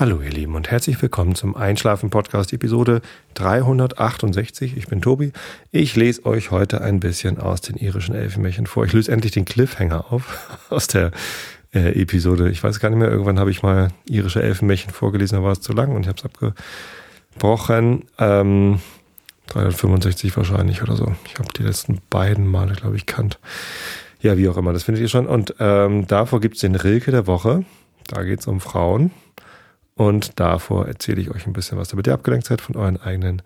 Hallo ihr Lieben und herzlich willkommen zum Einschlafen Podcast Episode 368. Ich bin Tobi. Ich lese euch heute ein bisschen aus den irischen Elfenmärchen vor. Ich löse endlich den Cliffhanger auf aus der äh, Episode. Ich weiß gar nicht mehr, irgendwann habe ich mal irische Elfenmärchen vorgelesen, da war es zu lang und ich habe es abgebrochen. Ähm, 365 wahrscheinlich oder so. Ich habe die letzten beiden Male, glaube ich, kannt. Ja, wie auch immer, das findet ihr schon. Und ähm, davor gibt's den Rilke der Woche. Da geht's um Frauen. Und davor erzähle ich euch ein bisschen was, damit ihr abgelenkt seid von euren eigenen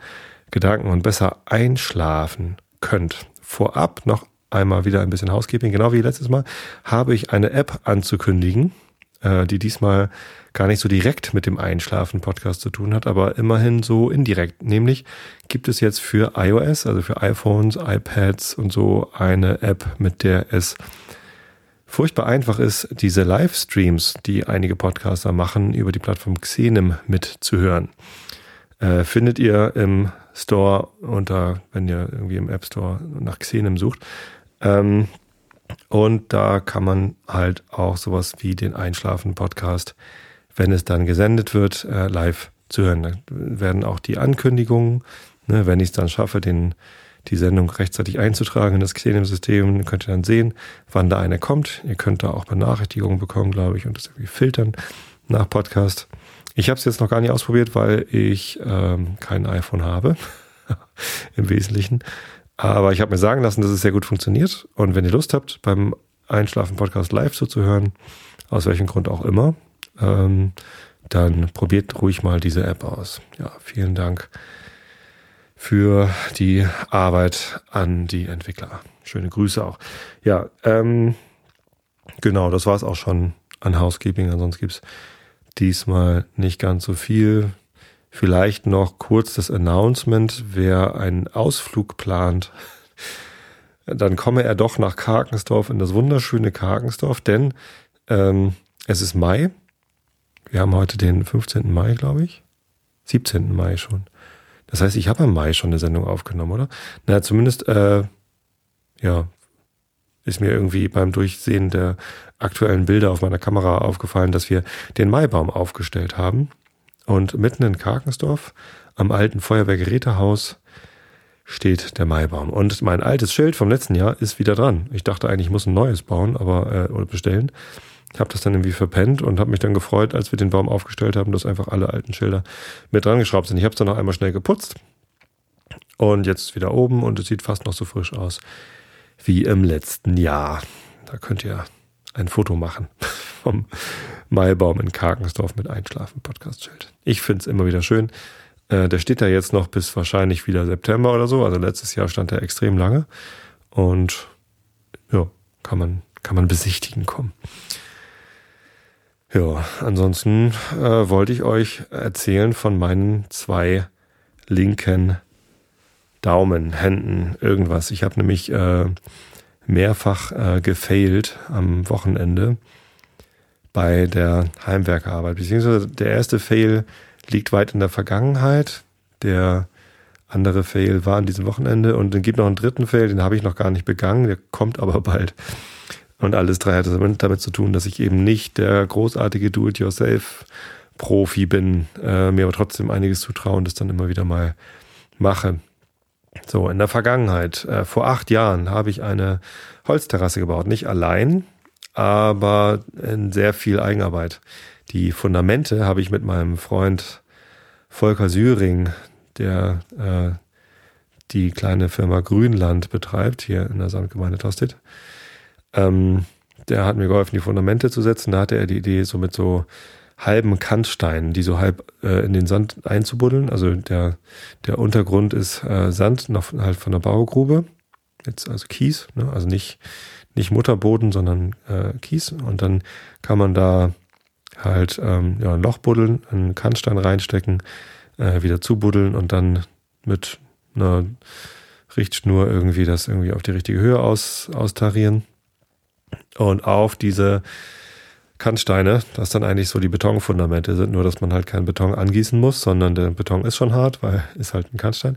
Gedanken und besser einschlafen könnt. Vorab noch einmal wieder ein bisschen Housekeeping. Genau wie letztes Mal habe ich eine App anzukündigen, äh, die diesmal gar nicht so direkt mit dem Einschlafen-Podcast zu tun hat, aber immerhin so indirekt. Nämlich gibt es jetzt für iOS, also für iPhones, iPads und so eine App, mit der es furchtbar einfach ist, diese Livestreams, die einige Podcaster machen, über die Plattform Xenem mitzuhören. Äh, findet ihr im Store unter, wenn ihr irgendwie im App Store nach Xenem sucht. Ähm, und da kann man halt auch sowas wie den Einschlafen-Podcast, wenn es dann gesendet wird, äh, live zu hören. Da werden auch die Ankündigungen, ne, wenn ich es dann schaffe, den die Sendung rechtzeitig einzutragen in das Xenem-System. Könnt ihr dann sehen, wann da eine kommt. Ihr könnt da auch Benachrichtigungen bekommen, glaube ich, und das irgendwie filtern nach Podcast. Ich habe es jetzt noch gar nicht ausprobiert, weil ich ähm, kein iPhone habe, im Wesentlichen. Aber ich habe mir sagen lassen, dass es sehr gut funktioniert. Und wenn ihr Lust habt, beim Einschlafen-Podcast live zuzuhören, aus welchem Grund auch immer, ähm, dann probiert ruhig mal diese App aus. Ja, vielen Dank für die Arbeit an die Entwickler. Schöne Grüße auch. Ja, ähm, genau, das war es auch schon an Housekeeping. Ansonsten gibt's diesmal nicht ganz so viel. Vielleicht noch kurz das Announcement, wer einen Ausflug plant, dann komme er doch nach Karkensdorf in das wunderschöne Karkensdorf, denn ähm, es ist Mai. Wir haben heute den 15. Mai, glaube ich. 17. Mai schon. Das heißt, ich habe im Mai schon eine Sendung aufgenommen, oder? Na, zumindest, äh, ja, ist mir irgendwie beim Durchsehen der aktuellen Bilder auf meiner Kamera aufgefallen, dass wir den Maibaum aufgestellt haben. Und mitten in Karkensdorf, am alten Feuerwehrgerätehaus, steht der Maibaum. Und mein altes Schild vom letzten Jahr ist wieder dran. Ich dachte eigentlich, ich muss ein neues bauen, aber äh, oder bestellen. Habe das dann irgendwie verpennt und habe mich dann gefreut, als wir den Baum aufgestellt haben, dass einfach alle alten Schilder mit dran geschraubt sind. Ich habe es dann noch einmal schnell geputzt und jetzt wieder oben und es sieht fast noch so frisch aus wie im letzten Jahr. Da könnt ihr ein Foto machen vom Maibaum in Karkensdorf mit Einschlafen-Podcast-Schild. Ich finde es immer wieder schön. Äh, der steht da jetzt noch bis wahrscheinlich wieder September oder so. Also letztes Jahr stand er extrem lange. Und ja, kann man, kann man besichtigen kommen. Ja, ansonsten äh, wollte ich euch erzählen von meinen zwei linken Daumen, Händen, irgendwas. Ich habe nämlich äh, mehrfach äh, gefailt am Wochenende bei der Heimwerkerarbeit. Beziehungsweise der erste Fail liegt weit in der Vergangenheit. Der andere Fail war an diesem Wochenende und dann gibt noch einen dritten Fail, den habe ich noch gar nicht begangen, der kommt aber bald. Und alles drei hat damit zu tun, dass ich eben nicht der großartige Do-it-yourself-Profi bin, äh, mir aber trotzdem einiges zutrauen, das dann immer wieder mal mache. So, in der Vergangenheit, äh, vor acht Jahren, habe ich eine Holzterrasse gebaut. Nicht allein, aber in sehr viel Eigenarbeit. Die Fundamente habe ich mit meinem Freund Volker Süring, der äh, die kleine Firma Grünland betreibt, hier in der Samtgemeinde Tosted, ähm, der hat mir geholfen, die Fundamente zu setzen. Da hatte er die Idee, so mit so halben Kantsteinen, die so halb äh, in den Sand einzubuddeln. Also der, der Untergrund ist äh, Sand, noch halt von der Baugrube. Jetzt also Kies, ne? also nicht, nicht Mutterboden, sondern äh, Kies. Und dann kann man da halt ähm, ja, ein Loch buddeln, einen Kantstein reinstecken, äh, wieder zubuddeln und dann mit einer Richtschnur irgendwie das irgendwie auf die richtige Höhe aus, austarieren. Und auf diese Kantsteine, das dann eigentlich so die Betonfundamente sind, nur dass man halt keinen Beton angießen muss, sondern der Beton ist schon hart, weil ist halt ein Kantstein.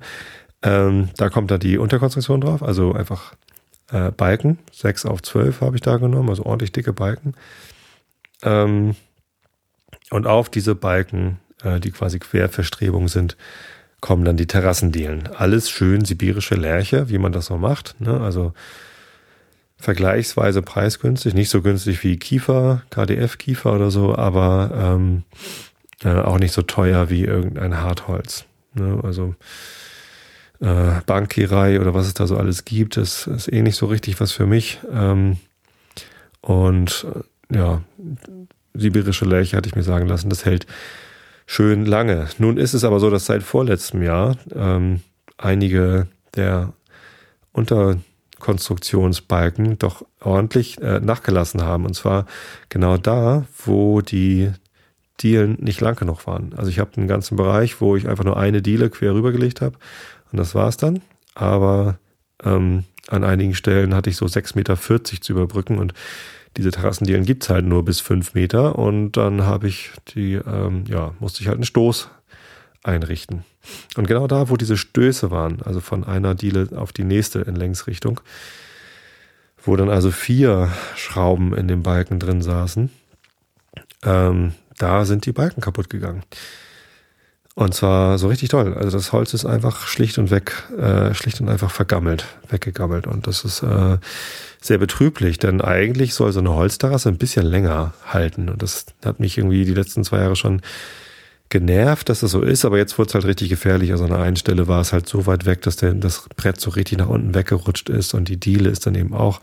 Ähm, da kommt da die Unterkonstruktion drauf, also einfach äh, Balken, 6 auf 12 habe ich da genommen, also ordentlich dicke Balken. Ähm, Und auf diese Balken, äh, die quasi Querverstrebungen sind, kommen dann die Terrassendielen. Alles schön sibirische Lärche, wie man das so macht. Ne? Also vergleichsweise preisgünstig, nicht so günstig wie Kiefer, KDF-Kiefer oder so, aber ähm, äh, auch nicht so teuer wie irgendein Hartholz. Ne? Also äh, Bankierei oder was es da so alles gibt, ist, ist eh nicht so richtig was für mich. Ähm, und äh, ja, sibirische Lärche hatte ich mir sagen lassen, das hält schön lange. Nun ist es aber so, dass seit vorletztem Jahr ähm, einige der Unterkonstruktionsbalken doch ordentlich äh, nachgelassen haben. Und zwar genau da, wo die Dielen nicht lang genug waren. Also ich habe einen ganzen Bereich, wo ich einfach nur eine Diele quer rübergelegt habe und das war's dann. Aber ähm, an einigen Stellen hatte ich so 6,40 Meter zu überbrücken und diese Terrassendielen gibt's halt nur bis fünf Meter und dann habe ich die, ähm, ja, musste ich halt einen Stoß einrichten. Und genau da, wo diese Stöße waren, also von einer Diele auf die nächste in Längsrichtung, wo dann also vier Schrauben in dem Balken drin saßen, ähm, da sind die Balken kaputt gegangen. Und zwar so richtig toll. Also das Holz ist einfach schlicht und weg, äh, schlicht und einfach vergammelt, weggegammelt. Und das ist äh, sehr betrüblich, denn eigentlich soll so eine Holzterrasse ein bisschen länger halten. Und das hat mich irgendwie die letzten zwei Jahre schon genervt, dass das so ist, aber jetzt wurde es halt richtig gefährlich. Also an der einen Stelle war es halt so weit weg, dass der, das Brett so richtig nach unten weggerutscht ist und die Diele ist dann eben auch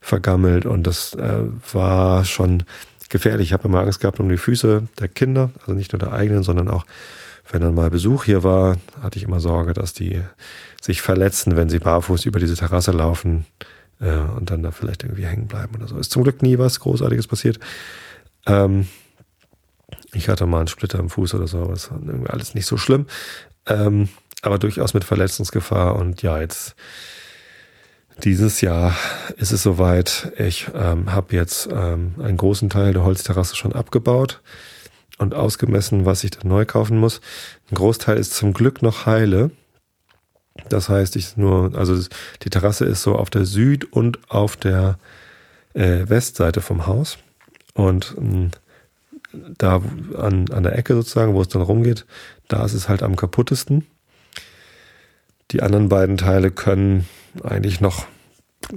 vergammelt und das äh, war schon gefährlich. Ich habe immer Angst gehabt um die Füße der Kinder, also nicht nur der eigenen, sondern auch wenn dann mal Besuch hier war, hatte ich immer Sorge, dass die sich verletzen, wenn sie barfuß über diese Terrasse laufen äh, und dann da vielleicht irgendwie hängen bleiben oder so. Ist zum Glück nie was Großartiges passiert. Ähm, ich hatte mal einen Splitter im Fuß oder so, aber das war irgendwie alles nicht so schlimm. Ähm, aber durchaus mit Verletzungsgefahr und ja, jetzt dieses Jahr ist es soweit. Ich ähm, habe jetzt ähm, einen großen Teil der Holzterrasse schon abgebaut und ausgemessen, was ich dann neu kaufen muss. Ein Großteil ist zum Glück noch heile. Das heißt, ich nur, also die Terrasse ist so auf der Süd- und auf der äh, Westseite vom Haus. Und ähm, da an, an der Ecke sozusagen, wo es dann rumgeht, da ist es halt am kaputtesten. Die anderen beiden Teile können eigentlich noch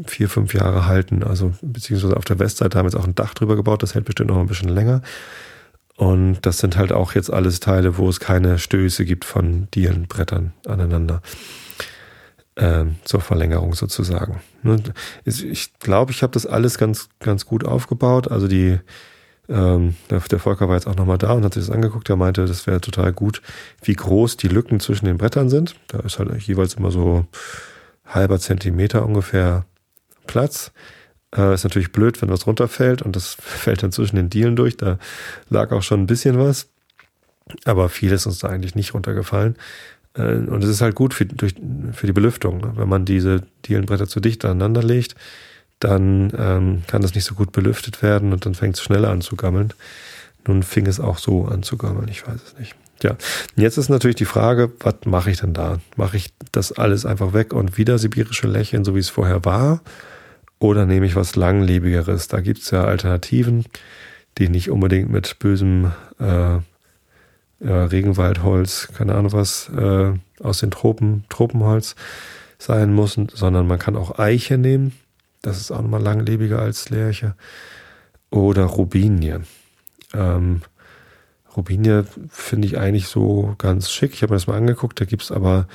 vier, fünf Jahre halten. Also beziehungsweise auf der Westseite haben wir jetzt auch ein Dach drüber gebaut, das hält bestimmt noch ein bisschen länger. Und das sind halt auch jetzt alles Teile, wo es keine Stöße gibt von Dielenbrettern aneinander. Ähm, zur Verlängerung sozusagen. Ne, ich glaube, ich habe das alles ganz, ganz gut aufgebaut. Also die, ähm, der, Volker war jetzt auch nochmal da und hat sich das angeguckt. Er meinte, das wäre total gut, wie groß die Lücken zwischen den Brettern sind. Da ist halt jeweils immer so halber Zentimeter ungefähr Platz. Äh, ist natürlich blöd, wenn was runterfällt und das fällt dann zwischen den Dielen durch. Da lag auch schon ein bisschen was. Aber viel ist uns da eigentlich nicht runtergefallen. Äh, und es ist halt gut für, durch, für die Belüftung. Wenn man diese Dielenbretter zu dicht aneinander legt, dann ähm, kann das nicht so gut belüftet werden und dann fängt es schneller an zu gammeln. Nun fing es auch so an zu gammeln, ich weiß es nicht. Ja, jetzt ist natürlich die Frage, was mache ich denn da? Mache ich das alles einfach weg und wieder sibirische Lächeln, so wie es vorher war? Oder nehme ich was Langlebigeres? Da gibt es ja Alternativen, die nicht unbedingt mit bösem äh, ja, Regenwaldholz, keine Ahnung was, äh, aus den Tropen, Tropenholz sein müssen, sondern man kann auch Eiche nehmen. Das ist auch nochmal langlebiger als Lärche. Oder Rubinie. Ähm, Rubinie finde ich eigentlich so ganz schick. Ich habe mir das mal angeguckt. Da gibt es aber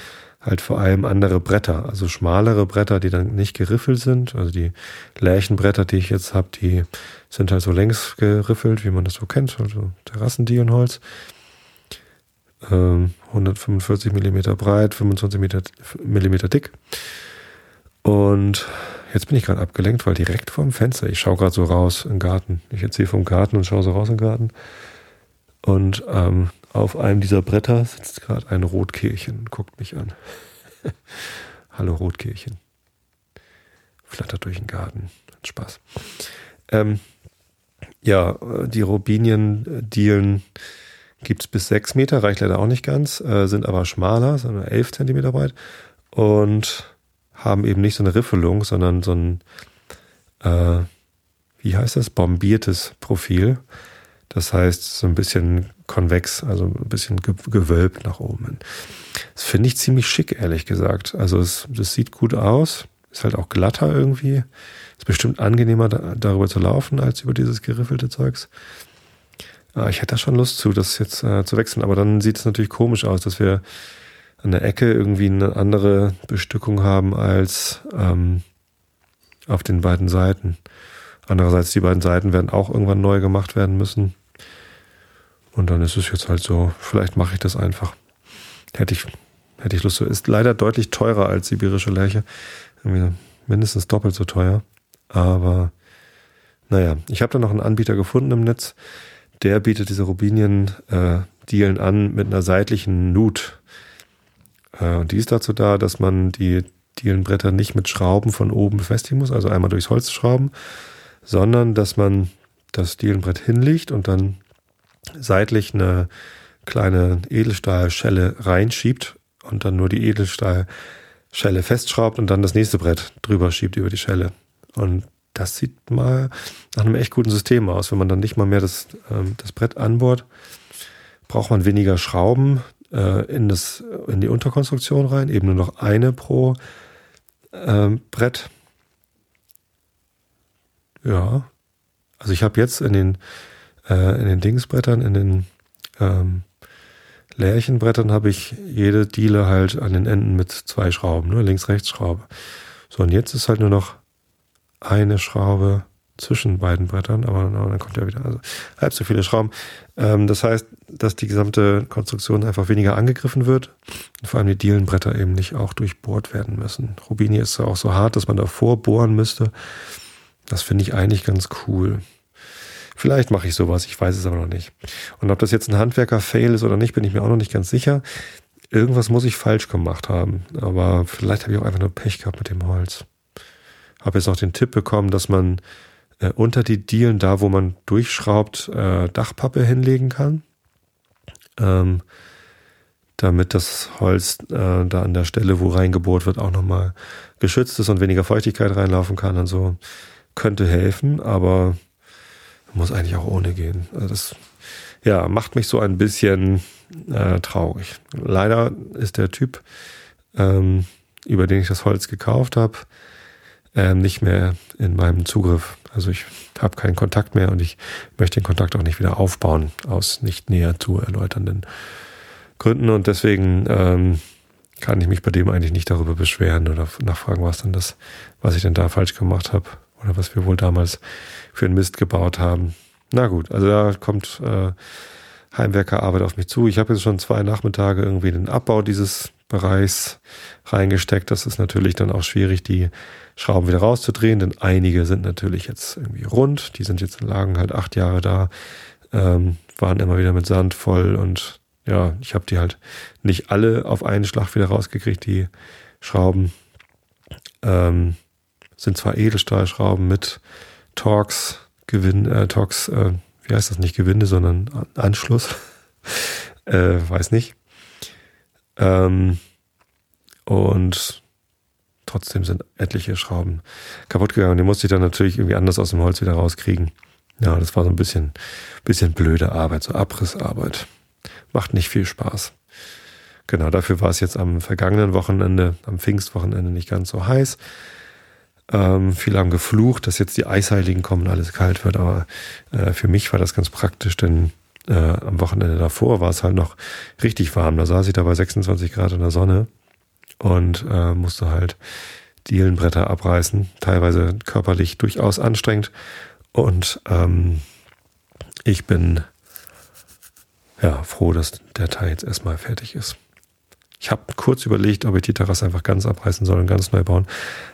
halt vor allem andere Bretter, also schmalere Bretter, die dann nicht geriffelt sind. Also die Lärchenbretter, die ich jetzt habe, die sind halt so längs geriffelt, wie man das so kennt, also Terrassendionholz. Ähm, 145 Millimeter breit, 25 Millimeter dick. Und jetzt bin ich gerade abgelenkt, weil direkt vorm Fenster, ich schaue gerade so raus im Garten. Ich erzähle vom Garten und schaue so raus im Garten. Und ähm, auf einem dieser Bretter sitzt gerade ein Rotkehlchen und guckt mich an. Hallo Rotkehlchen. Flattert durch den Garten. Hat Spaß. Ähm, ja, die Robinien-Dielen gibt es bis sechs Meter, reicht leider auch nicht ganz, äh, sind aber schmaler, sind nur elf Zentimeter breit und haben eben nicht so eine Riffelung, sondern so ein, äh, wie heißt das, bombiertes Profil. Das heißt, so ein bisschen konvex, also ein bisschen gewölbt nach oben. Das finde ich ziemlich schick, ehrlich gesagt. Also es, das sieht gut aus. Ist halt auch glatter irgendwie. Ist bestimmt angenehmer, da, darüber zu laufen, als über dieses geriffelte Zeugs. Ah, ich hätte da schon Lust zu, das jetzt äh, zu wechseln. Aber dann sieht es natürlich komisch aus, dass wir an der Ecke irgendwie eine andere Bestückung haben als ähm, auf den beiden Seiten. Andererseits, die beiden Seiten werden auch irgendwann neu gemacht werden müssen. Und dann ist es jetzt halt so, vielleicht mache ich das einfach. Hätte ich, hätte ich Lust zu. Ist leider deutlich teurer als sibirische. Irgendwie mindestens doppelt so teuer. Aber naja, ich habe da noch einen Anbieter gefunden im Netz. Der bietet diese Rubinien-Dielen äh, an mit einer seitlichen Nut. Äh, und die ist dazu da, dass man die Dielenbretter nicht mit Schrauben von oben befestigen muss, also einmal durchs Holz schrauben, sondern dass man das Dielenbrett hinlegt und dann seitlich eine kleine Edelstahlschelle reinschiebt und dann nur die Edelstahlschelle festschraubt und dann das nächste Brett drüber schiebt über die Schelle. Und das sieht mal nach einem echt guten System aus. Wenn man dann nicht mal mehr das, ähm, das Brett anbohrt, braucht man weniger Schrauben äh, in, das, in die Unterkonstruktion rein, eben nur noch eine pro ähm, Brett. Ja. Also ich habe jetzt in den, äh, in den Dingsbrettern, in den ähm, Lärchenbrettern habe ich jede Diele halt an den Enden mit zwei Schrauben, ne? Links-Rechts-Schraube. So, und jetzt ist halt nur noch eine Schraube zwischen beiden Brettern, aber, dann kommt ja wieder also halb so viele Schrauben. Ähm, das heißt, dass die gesamte Konstruktion einfach weniger angegriffen wird und vor allem die Dielenbretter eben nicht auch durchbohrt werden müssen. Rubini ist ja auch so hart, dass man davor bohren müsste. Das finde ich eigentlich ganz cool. Vielleicht mache ich sowas, ich weiß es aber noch nicht. Und ob das jetzt ein Handwerker-Fail ist oder nicht, bin ich mir auch noch nicht ganz sicher. Irgendwas muss ich falsch gemacht haben. Aber vielleicht habe ich auch einfach nur Pech gehabt mit dem Holz. Habe jetzt auch den Tipp bekommen, dass man äh, unter die Dielen, da wo man durchschraubt, äh, Dachpappe hinlegen kann. Ähm, damit das Holz äh, da an der Stelle, wo reingebohrt wird, auch nochmal geschützt ist und weniger Feuchtigkeit reinlaufen kann und so. Könnte helfen, aber muss eigentlich auch ohne gehen. Also das ja, macht mich so ein bisschen äh, traurig. Leider ist der Typ, ähm, über den ich das Holz gekauft habe, ähm, nicht mehr in meinem Zugriff. Also ich habe keinen Kontakt mehr und ich möchte den Kontakt auch nicht wieder aufbauen, aus nicht näher zu erläuternden Gründen. Und deswegen ähm, kann ich mich bei dem eigentlich nicht darüber beschweren oder nachfragen, was denn das, was ich denn da falsch gemacht habe oder was wir wohl damals für einen Mist gebaut haben. Na gut, also da kommt äh, Heimwerkerarbeit auf mich zu. Ich habe jetzt schon zwei Nachmittage irgendwie in den Abbau dieses Bereichs reingesteckt. Das ist natürlich dann auch schwierig, die Schrauben wieder rauszudrehen, denn einige sind natürlich jetzt irgendwie rund. Die sind jetzt lagen halt acht Jahre da, ähm, waren immer wieder mit Sand voll und ja, ich habe die halt nicht alle auf einen Schlag wieder rausgekriegt, die Schrauben. Ähm, sind zwar Edelstahlschrauben mit Torx, Gewinn, äh, Torx, äh, wie heißt das nicht Gewinde, sondern Anschluss. äh, weiß nicht. Ähm, und trotzdem sind etliche Schrauben kaputt gegangen. Die musste ich dann natürlich irgendwie anders aus dem Holz wieder rauskriegen. Ja, das war so ein bisschen, bisschen blöde Arbeit, so Abrissarbeit. Macht nicht viel Spaß. Genau, dafür war es jetzt am vergangenen Wochenende, am Pfingstwochenende nicht ganz so heiß. Ähm, viele haben geflucht, dass jetzt die Eisheiligen kommen, alles kalt wird, aber äh, für mich war das ganz praktisch, denn äh, am Wochenende davor war es halt noch richtig warm. Da saß ich da bei 26 Grad in der Sonne und äh, musste halt Dielenbretter abreißen, teilweise körperlich durchaus anstrengend. Und ähm, ich bin ja froh, dass der Teil jetzt erstmal fertig ist. Ich habe kurz überlegt, ob ich die Terrasse einfach ganz abreißen soll und ganz neu bauen.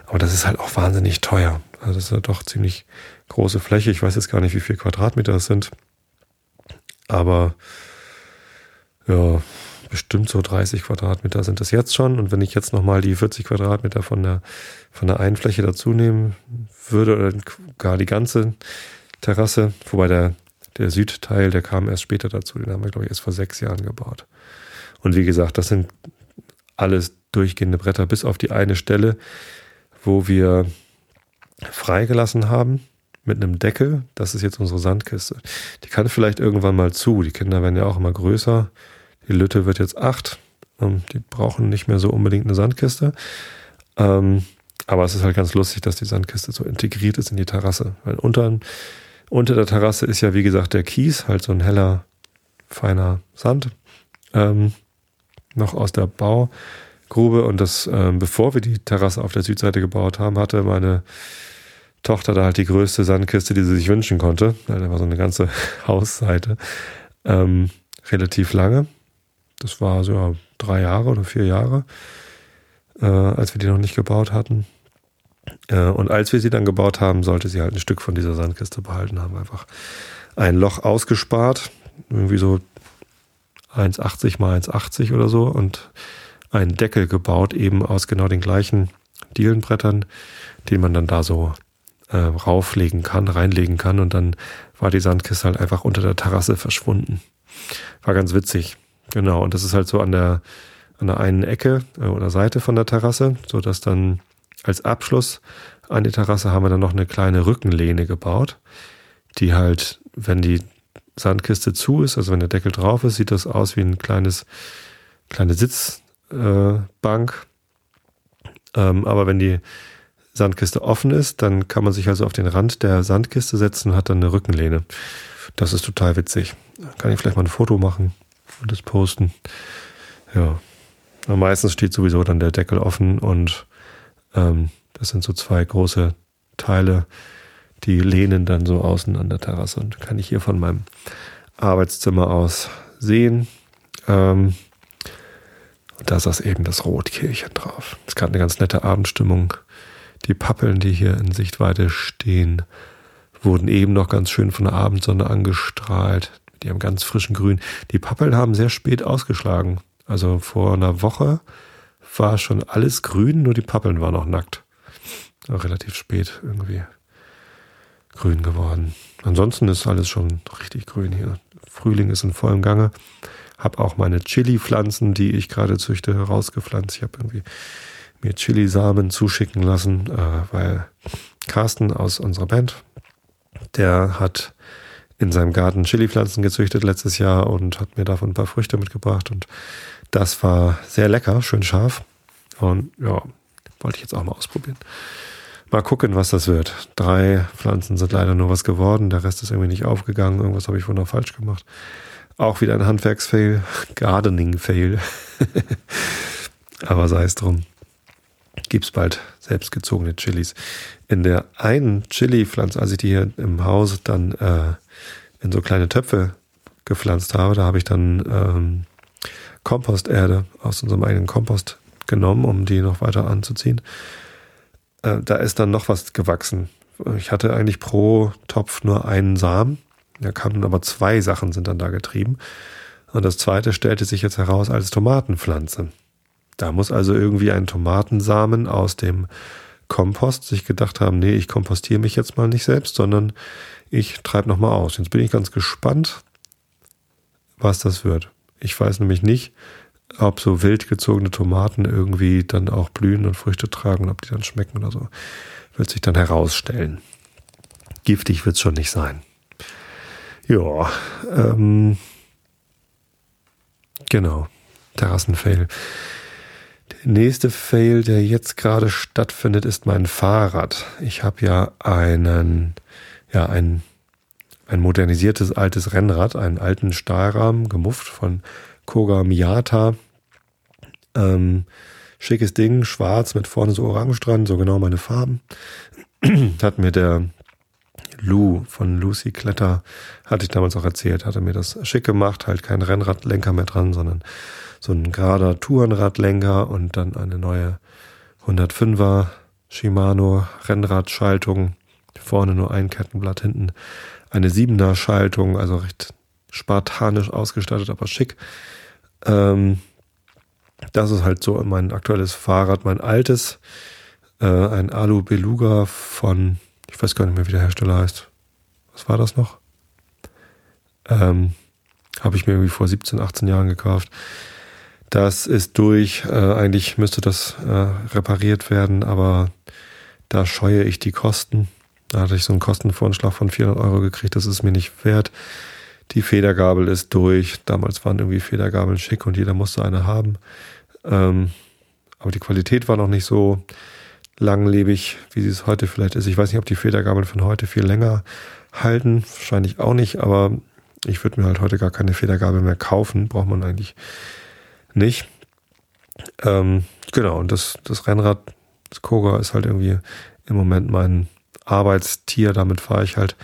Aber das ist halt auch wahnsinnig teuer. Also das ist ja doch ziemlich große Fläche. Ich weiß jetzt gar nicht, wie viel Quadratmeter es sind. Aber ja, bestimmt so 30 Quadratmeter sind das jetzt schon. Und wenn ich jetzt nochmal die 40 Quadratmeter von der, von der einen Fläche dazu nehmen würde, oder gar die ganze Terrasse, wobei der, der Südteil, der kam erst später dazu, den haben wir, glaube ich, erst vor sechs Jahren gebaut. Und wie gesagt, das sind alles durchgehende Bretter, bis auf die eine Stelle, wo wir freigelassen haben mit einem Deckel. Das ist jetzt unsere Sandkiste. Die kann vielleicht irgendwann mal zu. Die Kinder werden ja auch immer größer. Die Lütte wird jetzt acht. Ähm, die brauchen nicht mehr so unbedingt eine Sandkiste. Ähm, aber es ist halt ganz lustig, dass die Sandkiste so integriert ist in die Terrasse. Weil unter, unter der Terrasse ist ja, wie gesagt, der Kies, halt so ein heller, feiner Sand. Noch aus der Baugrube. Und das, ähm, bevor wir die Terrasse auf der Südseite gebaut haben, hatte meine Tochter da halt die größte Sandkiste, die sie sich wünschen konnte. Da war so eine ganze Hausseite. Ähm, relativ lange. Das war so ja, drei Jahre oder vier Jahre, äh, als wir die noch nicht gebaut hatten. Äh, und als wir sie dann gebaut haben, sollte sie halt ein Stück von dieser Sandkiste behalten haben. Einfach ein Loch ausgespart, irgendwie so 1,80 mal 1,80 oder so und einen Deckel gebaut, eben aus genau den gleichen Dielenbrettern, den man dann da so äh, rauflegen kann, reinlegen kann und dann war die Sandkiste halt einfach unter der Terrasse verschwunden. War ganz witzig. Genau, und das ist halt so an der, an der einen Ecke äh, oder Seite von der Terrasse, so dass dann als Abschluss an die Terrasse haben wir dann noch eine kleine Rückenlehne gebaut, die halt, wenn die Sandkiste zu ist, also wenn der Deckel drauf ist, sieht das aus wie ein kleines, kleine Sitzbank. Äh, ähm, aber wenn die Sandkiste offen ist, dann kann man sich also auf den Rand der Sandkiste setzen und hat dann eine Rückenlehne. Das ist total witzig. Kann ich vielleicht mal ein Foto machen und das posten. Ja. Aber meistens steht sowieso dann der Deckel offen und ähm, das sind so zwei große Teile, die lehnen dann so außen an der Terrasse und kann ich hier von meinem Arbeitszimmer aus sehen. Ähm, da ist das eben das Rotkirchen drauf. Es gab eine ganz nette Abendstimmung. Die Pappeln, die hier in Sichtweite stehen, wurden eben noch ganz schön von der Abendsonne angestrahlt. Die haben ganz frischen Grün. Die Pappeln haben sehr spät ausgeschlagen. Also vor einer Woche war schon alles grün, nur die Pappeln waren noch nackt. Auch relativ spät irgendwie grün geworden. Ansonsten ist alles schon richtig grün hier. Frühling ist in vollem Gange. Hab auch meine Chili-Pflanzen, die ich gerade züchte, rausgepflanzt. Ich habe irgendwie mir Chili-Samen zuschicken lassen, äh, weil Carsten aus unserer Band, der hat in seinem Garten Chili-Pflanzen gezüchtet letztes Jahr und hat mir davon ein paar Früchte mitgebracht und das war sehr lecker, schön scharf und ja, wollte ich jetzt auch mal ausprobieren. Mal gucken, was das wird. Drei Pflanzen sind leider nur was geworden, der Rest ist irgendwie nicht aufgegangen, irgendwas habe ich wohl noch falsch gemacht. Auch wieder ein Handwerksfail, Gardening-Fail. Aber sei es drum. Gibt's bald selbstgezogene Chilis. In der einen Chili-Pflanze, als ich die hier im Haus dann äh, in so kleine Töpfe gepflanzt habe, da habe ich dann ähm, Komposterde aus unserem eigenen Kompost genommen, um die noch weiter anzuziehen äh, da ist dann noch was gewachsen. Ich hatte eigentlich pro Topf nur einen Samen. Da kamen aber zwei Sachen sind dann da getrieben. Und das zweite stellte sich jetzt heraus als Tomatenpflanze. Da muss also irgendwie ein Tomatensamen aus dem Kompost sich gedacht haben, nee, ich kompostiere mich jetzt mal nicht selbst, sondern ich treibe nochmal aus. Jetzt bin ich ganz gespannt, was das wird. Ich weiß nämlich nicht, ob so wild gezogene Tomaten irgendwie dann auch blühen und Früchte tragen, ob die dann schmecken oder so. Wird sich dann herausstellen. Giftig wird es schon nicht sein. Ja, ähm, genau. Terrassenfail. Der nächste Fail, der jetzt gerade stattfindet, ist mein Fahrrad. Ich habe ja einen, ja, ein, ein modernisiertes altes Rennrad, einen alten Stahlrahmen, gemufft von Koga Miata. Ähm, schickes Ding, schwarz mit vorne so orange dran, so genau meine Farben. Hat mir der Lou von Lucy Kletter, hatte ich damals auch erzählt, hatte mir das schick gemacht, halt kein Rennradlenker mehr dran, sondern so ein gerader Tourenradlenker und dann eine neue 105er Shimano Rennradschaltung. Vorne nur ein Kettenblatt, hinten eine 7er Schaltung, also recht spartanisch ausgestattet, aber schick. Ähm, das ist halt so mein aktuelles Fahrrad, mein altes, äh, ein Alu Beluga von, ich weiß gar nicht mehr, wie der Hersteller heißt. Was war das noch? Ähm, Habe ich mir irgendwie vor 17, 18 Jahren gekauft. Das ist durch. Äh, eigentlich müsste das äh, repariert werden, aber da scheue ich die Kosten. Da hatte ich so einen Kostenvoranschlag von 400 Euro gekriegt. Das ist mir nicht wert. Die Federgabel ist durch. Damals waren irgendwie Federgabeln schick und jeder musste eine haben. Ähm, aber die Qualität war noch nicht so langlebig, wie sie es heute vielleicht ist. Ich weiß nicht, ob die Federgabeln von heute viel länger halten. Wahrscheinlich auch nicht, aber ich würde mir halt heute gar keine Federgabel mehr kaufen. Braucht man eigentlich nicht. Ähm, genau, und das, das Rennrad, das Koga ist halt irgendwie im Moment mein Arbeitstier. Damit fahre ich halt,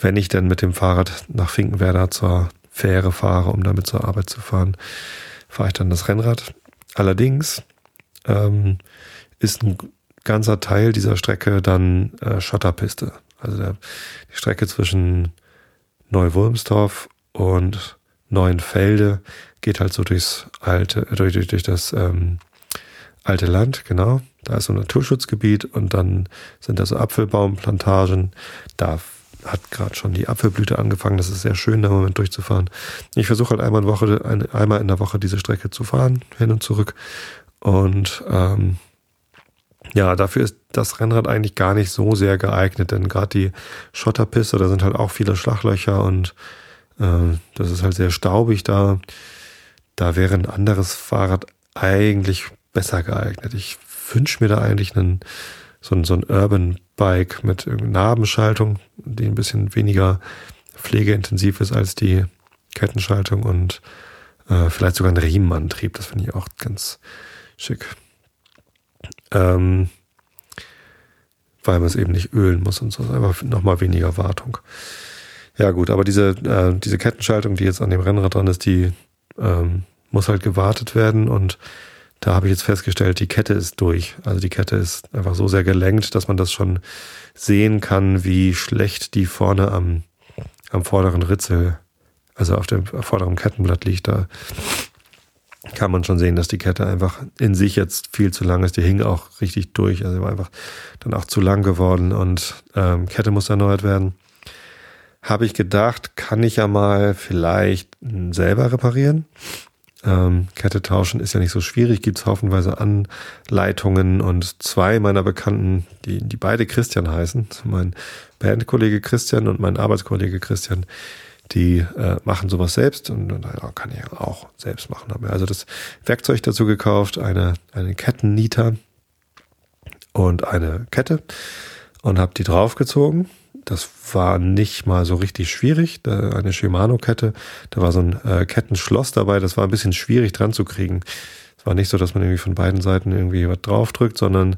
wenn ich denn mit dem Fahrrad nach Finkenwerder zur Fähre fahre, um damit zur Arbeit zu fahren, fahre ich dann das Rennrad. Allerdings ähm, ist ein ganzer Teil dieser Strecke dann äh, Schotterpiste. Also der, die Strecke zwischen Neuwulmsdorf und Neuenfelde geht halt so durchs alte, durch, durch, durch das ähm, alte Land, genau. Da ist so ein Naturschutzgebiet und dann sind da so Apfelbaumplantagen. Da hat gerade schon die Apfelblüte angefangen. Das ist sehr schön, da im Moment durchzufahren. Ich versuche halt einmal in, Woche, einmal in der Woche diese Strecke zu fahren, hin und zurück. Und ähm, ja, dafür ist das Rennrad eigentlich gar nicht so sehr geeignet, denn gerade die Schotterpiste, da sind halt auch viele Schlaglöcher und äh, das ist halt sehr staubig da. Da wäre ein anderes Fahrrad eigentlich besser geeignet. Ich wünsche mir da eigentlich einen, so ein, so ein Urban Bike mit Nabenschaltung, die ein bisschen weniger pflegeintensiv ist als die Kettenschaltung und äh, vielleicht sogar ein Riemenantrieb. Das finde ich auch ganz schick. Ähm, weil man es eben nicht ölen muss und so. Einfach nochmal weniger Wartung. Ja gut, aber diese, äh, diese Kettenschaltung, die jetzt an dem Rennrad dran ist, die ähm, muss halt gewartet werden und da habe ich jetzt festgestellt, die Kette ist durch. Also die Kette ist einfach so sehr gelenkt, dass man das schon sehen kann, wie schlecht die vorne am, am vorderen Ritzel, also auf dem vorderen Kettenblatt liegt. Da kann man schon sehen, dass die Kette einfach in sich jetzt viel zu lang ist. Die hing auch richtig durch. Also war einfach dann auch zu lang geworden und ähm, Kette muss erneuert werden. Habe ich gedacht, kann ich ja mal vielleicht selber reparieren. Ähm, Kette tauschen ist ja nicht so schwierig, gibt es haufenweise Anleitungen und zwei meiner Bekannten, die, die beide Christian heißen, mein Bandkollege Christian und mein Arbeitskollege Christian, die äh, machen sowas selbst und, und ja, kann ich auch selbst machen. Habe mir also das Werkzeug dazu gekauft, eine, eine Kettennieter und eine Kette und habe die draufgezogen. Das war nicht mal so richtig schwierig. Eine Shimano-Kette, da war so ein äh, Kettenschloss dabei, das war ein bisschen schwierig dran zu kriegen. Es war nicht so, dass man irgendwie von beiden Seiten irgendwie was draufdrückt, sondern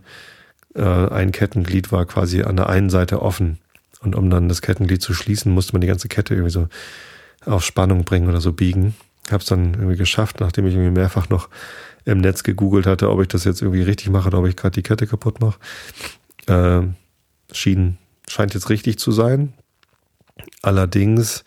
äh, ein Kettenglied war quasi an der einen Seite offen. Und um dann das Kettenglied zu schließen, musste man die ganze Kette irgendwie so auf Spannung bringen oder so biegen. Habe es dann irgendwie geschafft, nachdem ich irgendwie mehrfach noch im Netz gegoogelt hatte, ob ich das jetzt irgendwie richtig mache oder ob ich gerade die Kette kaputt mache. Äh, schien, scheint jetzt richtig zu sein. Allerdings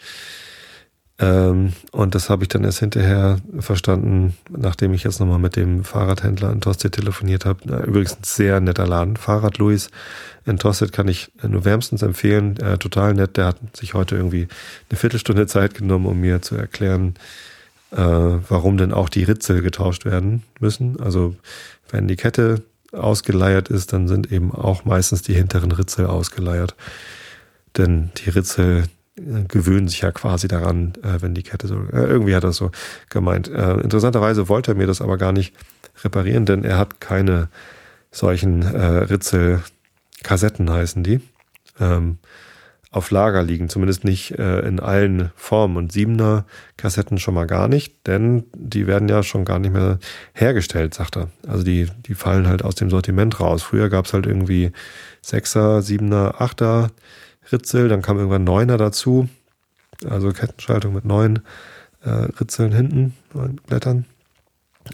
ähm, und das habe ich dann erst hinterher verstanden, nachdem ich jetzt nochmal mit dem Fahrradhändler in Tosted telefoniert habe. Übrigens ein sehr netter Laden. Fahrrad Luis in Tosted kann ich nur wärmstens empfehlen. Äh, total nett. Der hat sich heute irgendwie eine Viertelstunde Zeit genommen, um mir zu erklären, äh, warum denn auch die Ritzel getauscht werden müssen. Also wenn die Kette ausgeleiert ist, dann sind eben auch meistens die hinteren Ritzel ausgeleiert. Denn die Ritzel gewöhnen sich ja quasi daran, äh, wenn die Kette so, äh, irgendwie hat er so gemeint. Äh, interessanterweise wollte er mir das aber gar nicht reparieren, denn er hat keine solchen äh, Ritzel-Kassetten heißen die, ähm, auf Lager liegen, zumindest nicht äh, in allen Formen und Siebener Kassetten schon mal gar nicht, denn die werden ja schon gar nicht mehr hergestellt, sagt er. Also die, die fallen halt aus dem Sortiment raus. Früher gab's halt irgendwie Sechser, Siebener, Achter Ritzel, dann kam irgendwann Neuner dazu, also Kettenschaltung mit neun äh, Ritzeln hinten, neun Blättern.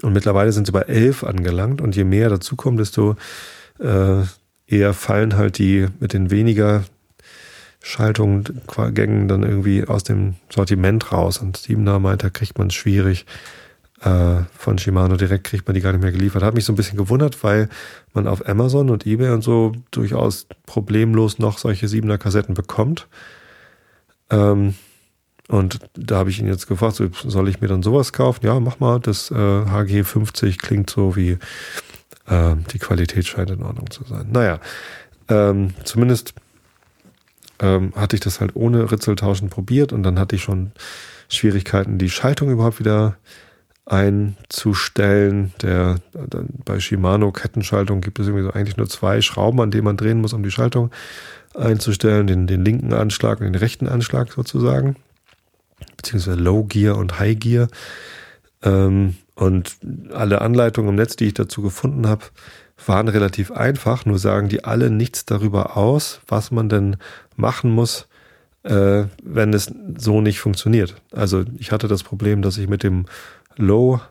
Und mittlerweile sind sie bei elf angelangt und je mehr dazukommen, desto äh, eher fallen halt die mit den weniger Schaltungen, Gängen dann irgendwie aus dem Sortiment raus. Und Siebener meint, da kriegt man es schwierig, äh, von Shimano direkt kriegt man die gar nicht mehr geliefert. Hat mich so ein bisschen gewundert, weil man auf Amazon und eBay und so durchaus problemlos noch solche Siebener Kassetten bekommt. Ähm, und da habe ich ihn jetzt gefragt, so, soll ich mir dann sowas kaufen? Ja, mach mal. Das äh, HG50 klingt so wie äh, die Qualität scheint in Ordnung zu sein. Naja, ähm, zumindest ähm, hatte ich das halt ohne Ritzeltauschen probiert und dann hatte ich schon Schwierigkeiten, die Schaltung überhaupt wieder einzustellen. Der, bei Shimano Kettenschaltung gibt es irgendwie so eigentlich nur zwei Schrauben, an denen man drehen muss, um die Schaltung einzustellen. Den, den linken Anschlag und den rechten Anschlag sozusagen. Beziehungsweise Low Gear und High Gear. Ähm, und alle Anleitungen im Netz, die ich dazu gefunden habe, waren relativ einfach, nur sagen die alle nichts darüber aus, was man denn machen muss, äh, wenn es so nicht funktioniert. Also ich hatte das Problem, dass ich mit dem Low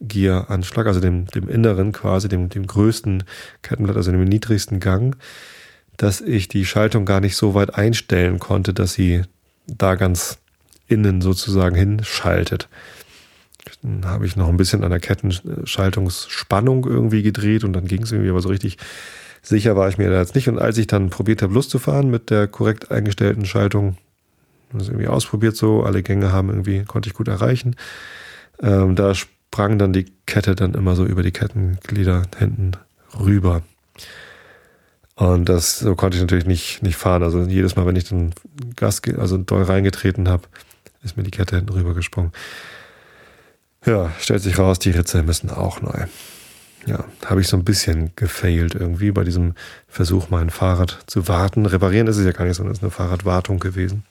Gear Anschlag, also dem, dem inneren quasi, dem, dem größten Kettenblatt, also dem niedrigsten Gang, dass ich die Schaltung gar nicht so weit einstellen konnte, dass sie da ganz innen sozusagen hinschaltet. Dann habe ich noch ein bisschen an der Kettenschaltungsspannung irgendwie gedreht und dann ging es irgendwie, aber so richtig sicher war ich mir da jetzt nicht. Und als ich dann probiert habe, Lust zu fahren mit der korrekt eingestellten Schaltung, das irgendwie ausprobiert so, alle Gänge haben irgendwie, konnte ich gut erreichen. Ähm, da sprang dann die Kette dann immer so über die Kettenglieder hinten rüber. Und das, so konnte ich natürlich nicht, nicht fahren. Also jedes Mal, wenn ich dann Gas, also doll reingetreten habe, ist mir die Kette hinten rüber gesprungen. Ja, stellt sich raus, die Ritze müssen auch neu. Ja, habe ich so ein bisschen gefailt irgendwie bei diesem Versuch, mein Fahrrad zu warten. Reparieren ist es ja gar nicht, sondern es ist eine Fahrradwartung gewesen.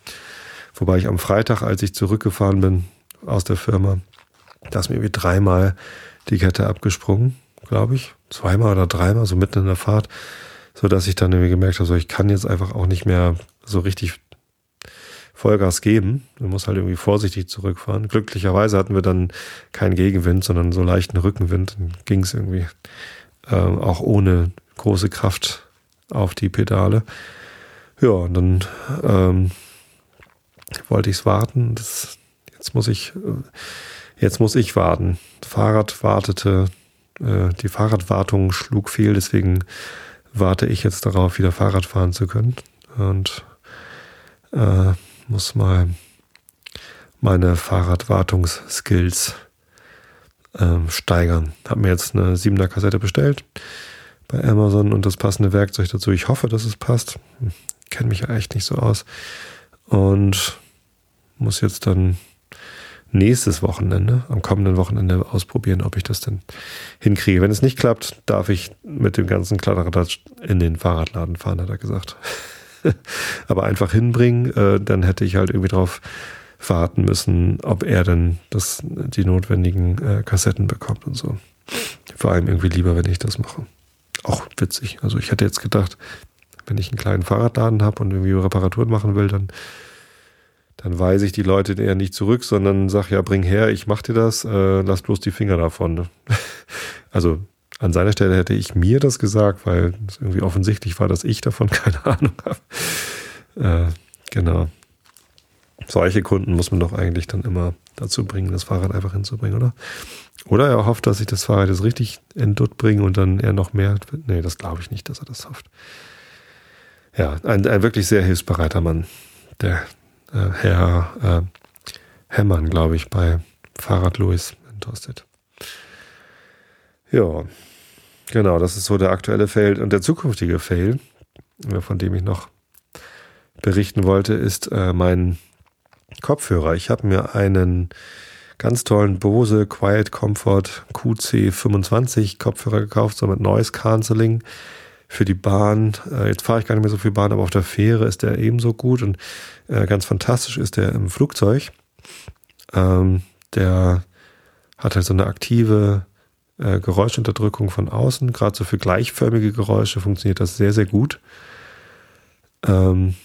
Wobei ich am Freitag, als ich zurückgefahren bin aus der Firma, da ist mir irgendwie dreimal die Kette abgesprungen, glaube ich. Zweimal oder dreimal, so mitten in der Fahrt. So dass ich dann irgendwie gemerkt habe, so ich kann jetzt einfach auch nicht mehr so richtig Vollgas geben. Du musst halt irgendwie vorsichtig zurückfahren. Glücklicherweise hatten wir dann keinen Gegenwind, sondern so leichten Rückenwind. Dann ging es irgendwie ähm, auch ohne große Kraft auf die Pedale. Ja, und dann ähm, wollte ich es warten. Das, jetzt muss ich, äh, jetzt muss ich warten. Das Fahrrad wartete, äh, die Fahrradwartung schlug fehl, deswegen warte ich jetzt darauf, wieder Fahrrad fahren zu können. Und äh, muss mal meine Fahrradwartungsskills ähm, steigern. Habe mir jetzt eine 7er Kassette bestellt bei Amazon und das passende Werkzeug dazu. Ich hoffe, dass es passt. Kenne mich ja echt nicht so aus. Und muss jetzt dann nächstes Wochenende, am kommenden Wochenende ausprobieren, ob ich das denn hinkriege. Wenn es nicht klappt, darf ich mit dem ganzen Kladderadatsch in den Fahrradladen fahren, hat er gesagt. aber einfach hinbringen, äh, dann hätte ich halt irgendwie drauf warten müssen, ob er dann das, die notwendigen äh, Kassetten bekommt und so. Vor allem irgendwie lieber, wenn ich das mache. Auch witzig. Also ich hätte jetzt gedacht, wenn ich einen kleinen Fahrradladen habe und irgendwie Reparaturen machen will, dann, dann weise ich die Leute eher nicht zurück, sondern sag ja, bring her, ich mach dir das, äh, lass bloß die Finger davon. also an seiner Stelle hätte ich mir das gesagt, weil es irgendwie offensichtlich war, dass ich davon keine Ahnung habe. Äh, genau. Solche Kunden muss man doch eigentlich dann immer dazu bringen, das Fahrrad einfach hinzubringen, oder? Oder er hofft, dass ich das Fahrrad jetzt richtig in Dutt bringe und dann er noch mehr. Nee, das glaube ich nicht, dass er das hofft. Ja, ein, ein wirklich sehr hilfsbereiter Mann. Der äh, Herr äh, Hemmern, glaube ich, bei Fahrrad Louis in. Ja, Genau, das ist so der aktuelle Fail. Und der zukünftige Fail, äh, von dem ich noch berichten wollte, ist äh, mein Kopfhörer. Ich habe mir einen ganz tollen Bose Quiet Comfort QC25 Kopfhörer gekauft, so mit Noise Cancelling für die Bahn. Äh, jetzt fahre ich gar nicht mehr so viel Bahn, aber auf der Fähre ist der ebenso gut und äh, ganz fantastisch ist der im Flugzeug. Ähm, der hat halt so eine aktive äh, Geräuschunterdrückung von außen. Gerade so für gleichförmige Geräusche funktioniert das sehr, sehr gut. Ähm,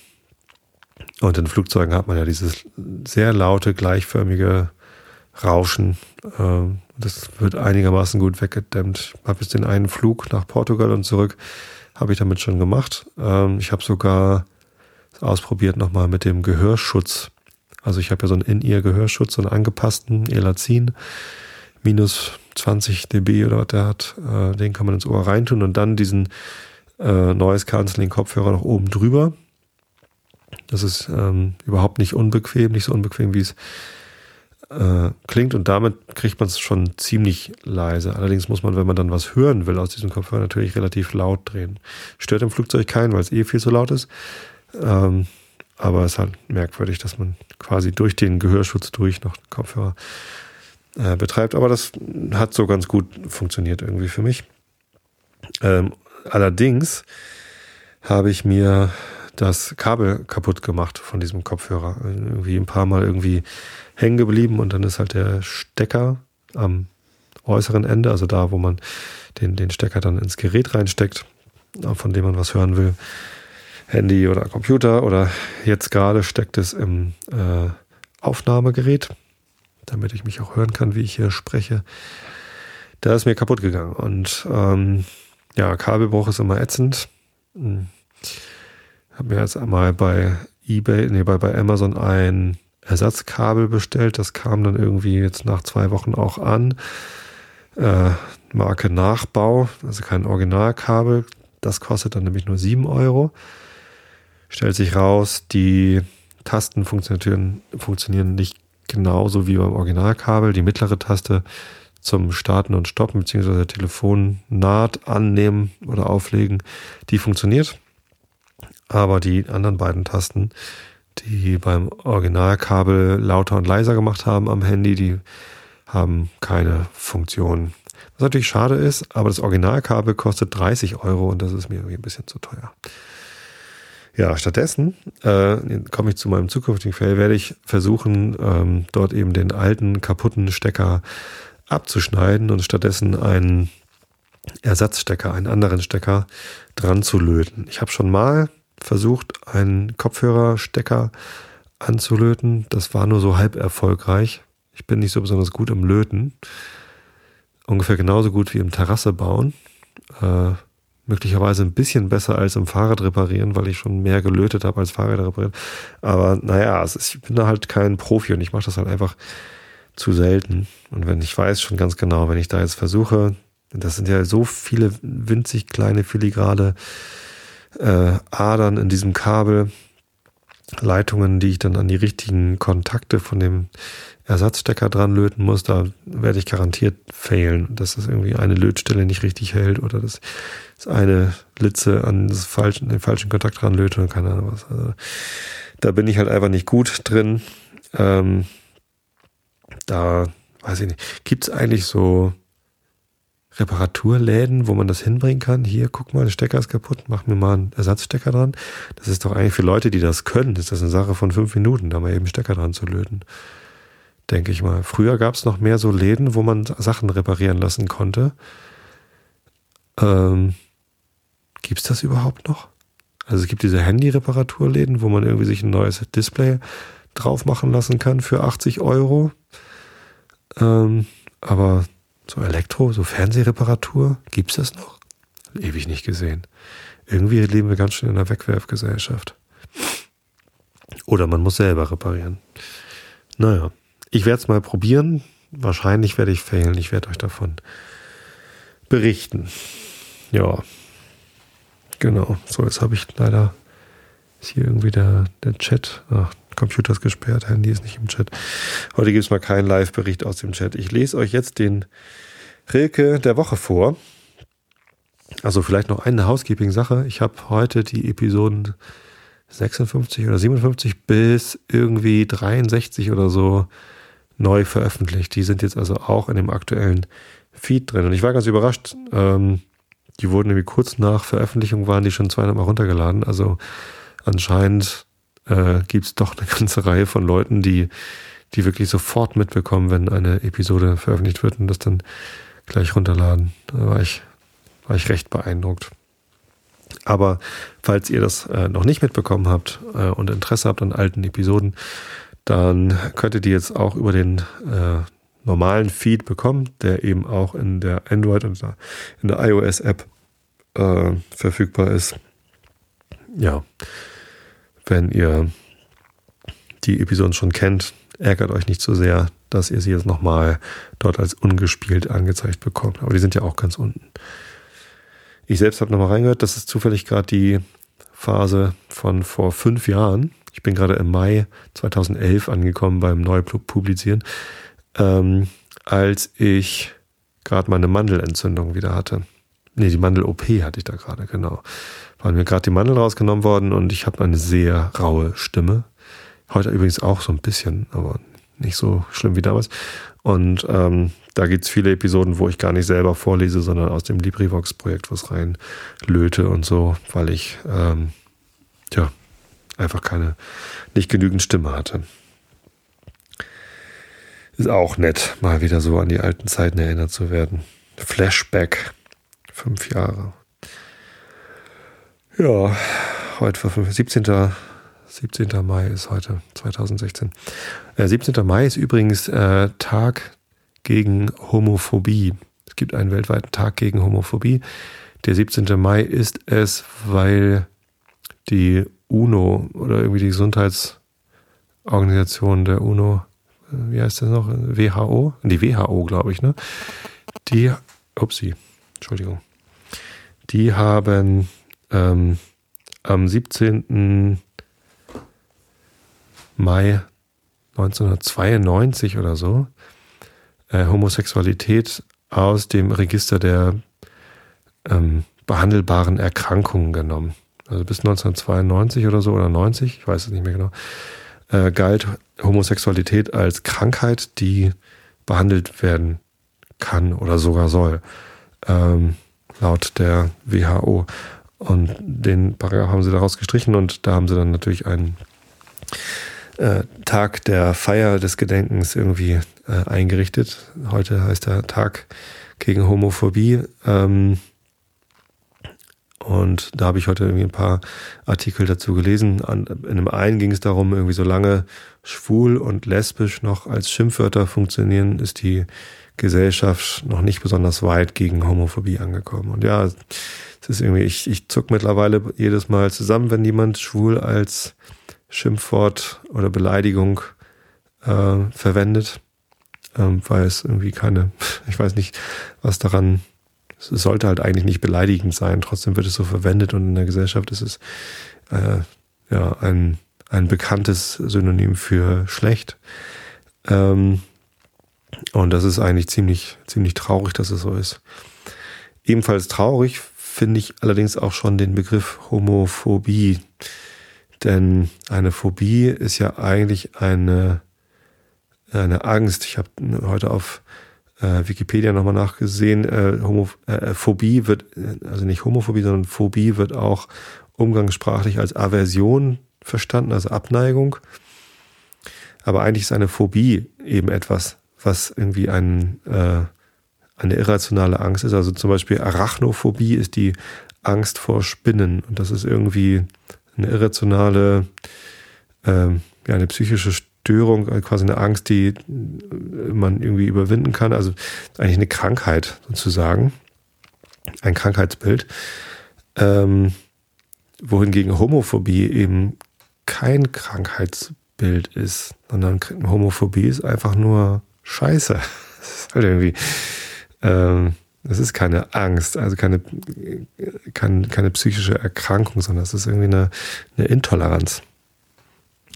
und in Flugzeugen hat man ja dieses sehr laute, gleichförmige Rauschen. Ähm, das wird einigermaßen gut weggedämmt. Ich habe jetzt den einen Flug nach Portugal und zurück, habe ich damit schon gemacht. Ähm, ich habe sogar ausprobiert nochmal mit dem Gehörschutz. Also ich habe ja so einen In-Ear-Gehörschutz, so einen angepassten Elazin, minus 20 dB oder was der hat, äh, den kann man ins Ohr reintun und dann diesen äh, Noise Cancelling Kopfhörer noch oben drüber. Das ist ähm, überhaupt nicht unbequem, nicht so unbequem, wie es äh, klingt und damit kriegt man es schon ziemlich leise. Allerdings muss man, wenn man dann was hören will aus diesem Kopfhörer, natürlich relativ laut drehen. Stört im Flugzeug keinen, weil es eh viel zu laut ist. Ähm, aber es ist halt merkwürdig, dass man quasi durch den Gehörschutz durch noch Kopfhörer äh, betreibt. Aber das hat so ganz gut funktioniert irgendwie für mich. Ähm, allerdings habe ich mir das Kabel kaputt gemacht von diesem Kopfhörer. Irgendwie ein paar Mal irgendwie hängen geblieben und dann ist halt der Stecker am äußeren Ende, also da, wo man den, den Stecker dann ins Gerät reinsteckt, von dem man was hören will, Handy oder Computer oder jetzt gerade steckt es im äh, Aufnahmegerät, damit ich mich auch hören kann, wie ich hier spreche. Da ist mir kaputt gegangen und ähm, ja, Kabelbruch ist immer ätzend. Hm. Habe mir jetzt einmal bei eBay, nee, bei, bei Amazon ein Ersatzkabel bestellt. Das kam dann irgendwie jetzt nach zwei Wochen auch an. Äh, Marke Nachbau, also kein Originalkabel. Das kostet dann nämlich nur 7 Euro. Stellt sich raus, die Tasten funktionieren, funktionieren nicht genauso wie beim Originalkabel. Die mittlere Taste zum Starten und Stoppen beziehungsweise Telefonnaht annehmen oder auflegen, die funktioniert. Aber die anderen beiden Tasten, die beim Originalkabel lauter und leiser gemacht haben am Handy, die haben keine Funktion. Was natürlich schade ist, aber das Originalkabel kostet 30 Euro und das ist mir irgendwie ein bisschen zu teuer. Ja, stattdessen äh, komme ich zu meinem zukünftigen Fail, werde ich versuchen, ähm, dort eben den alten kaputten Stecker abzuschneiden und stattdessen einen Ersatzstecker, einen anderen Stecker dran zu löten. Ich habe schon mal versucht, einen Kopfhörerstecker anzulöten. Das war nur so halb erfolgreich. Ich bin nicht so besonders gut im Löten. Ungefähr genauso gut wie im Terrasse bauen. Äh, möglicherweise ein bisschen besser als im Fahrrad reparieren, weil ich schon mehr gelötet habe als Fahrrad reparieren. Aber naja, ich bin da halt kein Profi und ich mache das halt einfach zu selten. Und wenn ich weiß schon ganz genau, wenn ich da jetzt versuche, das sind ja so viele winzig kleine filigrane äh, Adern in diesem Kabel, Leitungen, die ich dann an die richtigen Kontakte von dem Ersatzstecker dran löten muss, da werde ich garantiert failen, dass das irgendwie eine Lötstelle nicht richtig hält oder dass das eine Litze an das falschen, den falschen Kontakt dran löte und keine Ahnung was. Also, da bin ich halt einfach nicht gut drin. Ähm, da weiß ich nicht. Gibt es eigentlich so Reparaturläden, wo man das hinbringen kann? Hier, guck mal, der Stecker ist kaputt, mach mir mal einen Ersatzstecker dran. Das ist doch eigentlich für Leute, die das können, ist das eine Sache von fünf Minuten, da mal eben Stecker dran zu löten. Denke ich mal. Früher gab es noch mehr so Läden, wo man Sachen reparieren lassen konnte. Ähm, Gibt es das überhaupt noch? Also es gibt diese Handy-Reparaturläden, wo man irgendwie sich ein neues Display drauf machen lassen kann für 80 Euro. Ähm, aber so Elektro, so Fernsehreparatur, gibt's das noch? Ewig nicht gesehen. Irgendwie leben wir ganz schön in einer Wegwerfgesellschaft. Oder man muss selber reparieren. Naja, ich werde es mal probieren. Wahrscheinlich werde ich failen. Ich werde euch davon berichten. Ja, genau. So, jetzt habe ich leider ist hier irgendwie der, der Chat. Ach, Computer ist gesperrt, Handy ist nicht im Chat. Heute gibt es mal keinen Live-Bericht aus dem Chat. Ich lese euch jetzt den Rilke der Woche vor. Also vielleicht noch eine Housekeeping-Sache. Ich habe heute die Episoden 56 oder 57 bis irgendwie 63 oder so neu veröffentlicht. Die sind jetzt also auch in dem aktuellen Feed drin. Und ich war ganz überrascht. Ähm, die wurden irgendwie kurz nach Veröffentlichung waren die schon 200 Mal runtergeladen. Also anscheinend äh, gibt es doch eine ganze Reihe von Leuten, die, die wirklich sofort mitbekommen, wenn eine Episode veröffentlicht wird und das dann gleich runterladen. Da war ich, war ich recht beeindruckt. Aber falls ihr das äh, noch nicht mitbekommen habt äh, und Interesse habt an alten Episoden, dann könnt ihr die jetzt auch über den äh, normalen Feed bekommen, der eben auch in der Android und in der iOS-App äh, verfügbar ist. Ja, wenn ihr die Episoden schon kennt, ärgert euch nicht so sehr, dass ihr sie jetzt nochmal dort als ungespielt angezeigt bekommt. Aber die sind ja auch ganz unten. Ich selbst habe nochmal reingehört, das ist zufällig gerade die Phase von vor fünf Jahren. Ich bin gerade im Mai 2011 angekommen beim Neupublizieren, ähm, als ich gerade meine Mandelentzündung wieder hatte. nee, die Mandel-OP hatte ich da gerade, genau. War mir gerade die Mandel rausgenommen worden und ich habe eine sehr raue Stimme. Heute übrigens auch so ein bisschen, aber nicht so schlimm wie damals. Und ähm, da gibt's viele Episoden, wo ich gar nicht selber vorlese, sondern aus dem LibriVox-Projekt was rein löte und so, weil ich ähm, ja einfach keine, nicht genügend Stimme hatte. Ist auch nett, mal wieder so an die alten Zeiten erinnert zu werden. Flashback. Fünf Jahre. Ja, heute war 17. 17. Mai ist heute, 2016. Äh, 17. Mai ist übrigens äh, Tag gegen Homophobie. Es gibt einen weltweiten Tag gegen Homophobie. Der 17. Mai ist es, weil die UNO oder irgendwie die Gesundheitsorganisation der UNO, äh, wie heißt das noch? WHO? Die WHO, glaube ich, ne? Die, upsie, Entschuldigung. Die haben ähm, am 17. Mai 1992 oder so äh, Homosexualität aus dem Register der ähm, behandelbaren Erkrankungen genommen. Also bis 1992 oder so oder 90, ich weiß es nicht mehr genau, äh, galt Homosexualität als Krankheit, die behandelt werden kann oder sogar soll, ähm, laut der WHO. Und den Paragraph haben sie daraus gestrichen und da haben sie dann natürlich einen äh, Tag der Feier des Gedenkens irgendwie äh, eingerichtet. Heute heißt der Tag gegen Homophobie. Ähm, und da habe ich heute irgendwie ein paar Artikel dazu gelesen. An, in einem einen ging es darum, irgendwie solange schwul und lesbisch noch als Schimpfwörter funktionieren, ist die Gesellschaft noch nicht besonders weit gegen Homophobie angekommen. Und ja, es ist irgendwie, ich, ich zuck mittlerweile jedes Mal zusammen, wenn jemand schwul als Schimpfwort oder Beleidigung äh, verwendet, ähm, weil es irgendwie keine, ich weiß nicht, was daran, sollte halt eigentlich nicht beleidigend sein, trotzdem wird es so verwendet und in der Gesellschaft ist es äh, ja ein, ein bekanntes Synonym für schlecht. Ähm, und das ist eigentlich ziemlich, ziemlich traurig, dass es so ist. Ebenfalls traurig finde ich allerdings auch schon den Begriff Homophobie. Denn eine Phobie ist ja eigentlich eine, eine Angst. Ich habe heute auf äh, Wikipedia nochmal nachgesehen. Äh, Homo, äh, Phobie wird, also nicht Homophobie, sondern Phobie wird auch umgangssprachlich als Aversion verstanden, also Abneigung. Aber eigentlich ist eine Phobie eben etwas, was irgendwie ein, äh, eine irrationale Angst ist. Also zum Beispiel Arachnophobie ist die Angst vor Spinnen. Und das ist irgendwie eine irrationale, ähm, ja, eine psychische Störung, äh, quasi eine Angst, die man irgendwie überwinden kann. Also eigentlich eine Krankheit sozusagen, ein Krankheitsbild. Ähm, wohingegen Homophobie eben kein Krankheitsbild ist, sondern Homophobie ist einfach nur Scheiße. Das ist halt irgendwie, ähm, das ist keine Angst, also keine, keine, keine psychische Erkrankung, sondern es ist irgendwie eine, eine Intoleranz.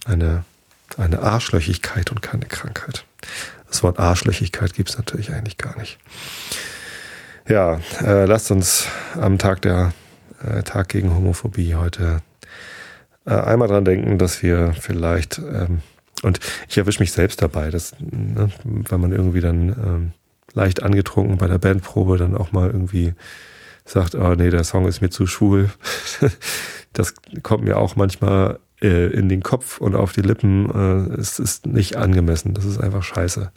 Eine, eine Arschlöchigkeit und keine Krankheit. Das Wort Arschlöchigkeit gibt es natürlich eigentlich gar nicht. Ja, äh, lasst uns am Tag der äh, Tag gegen Homophobie heute äh, einmal dran denken, dass wir vielleicht ähm, und ich erwische mich selbst dabei, dass, ne, wenn man irgendwie dann ähm, leicht angetrunken bei der Bandprobe dann auch mal irgendwie sagt, oh nee, der Song ist mir zu schwul. das kommt mir auch manchmal äh, in den Kopf und auf die Lippen. Äh, es ist nicht angemessen. Das ist einfach scheiße.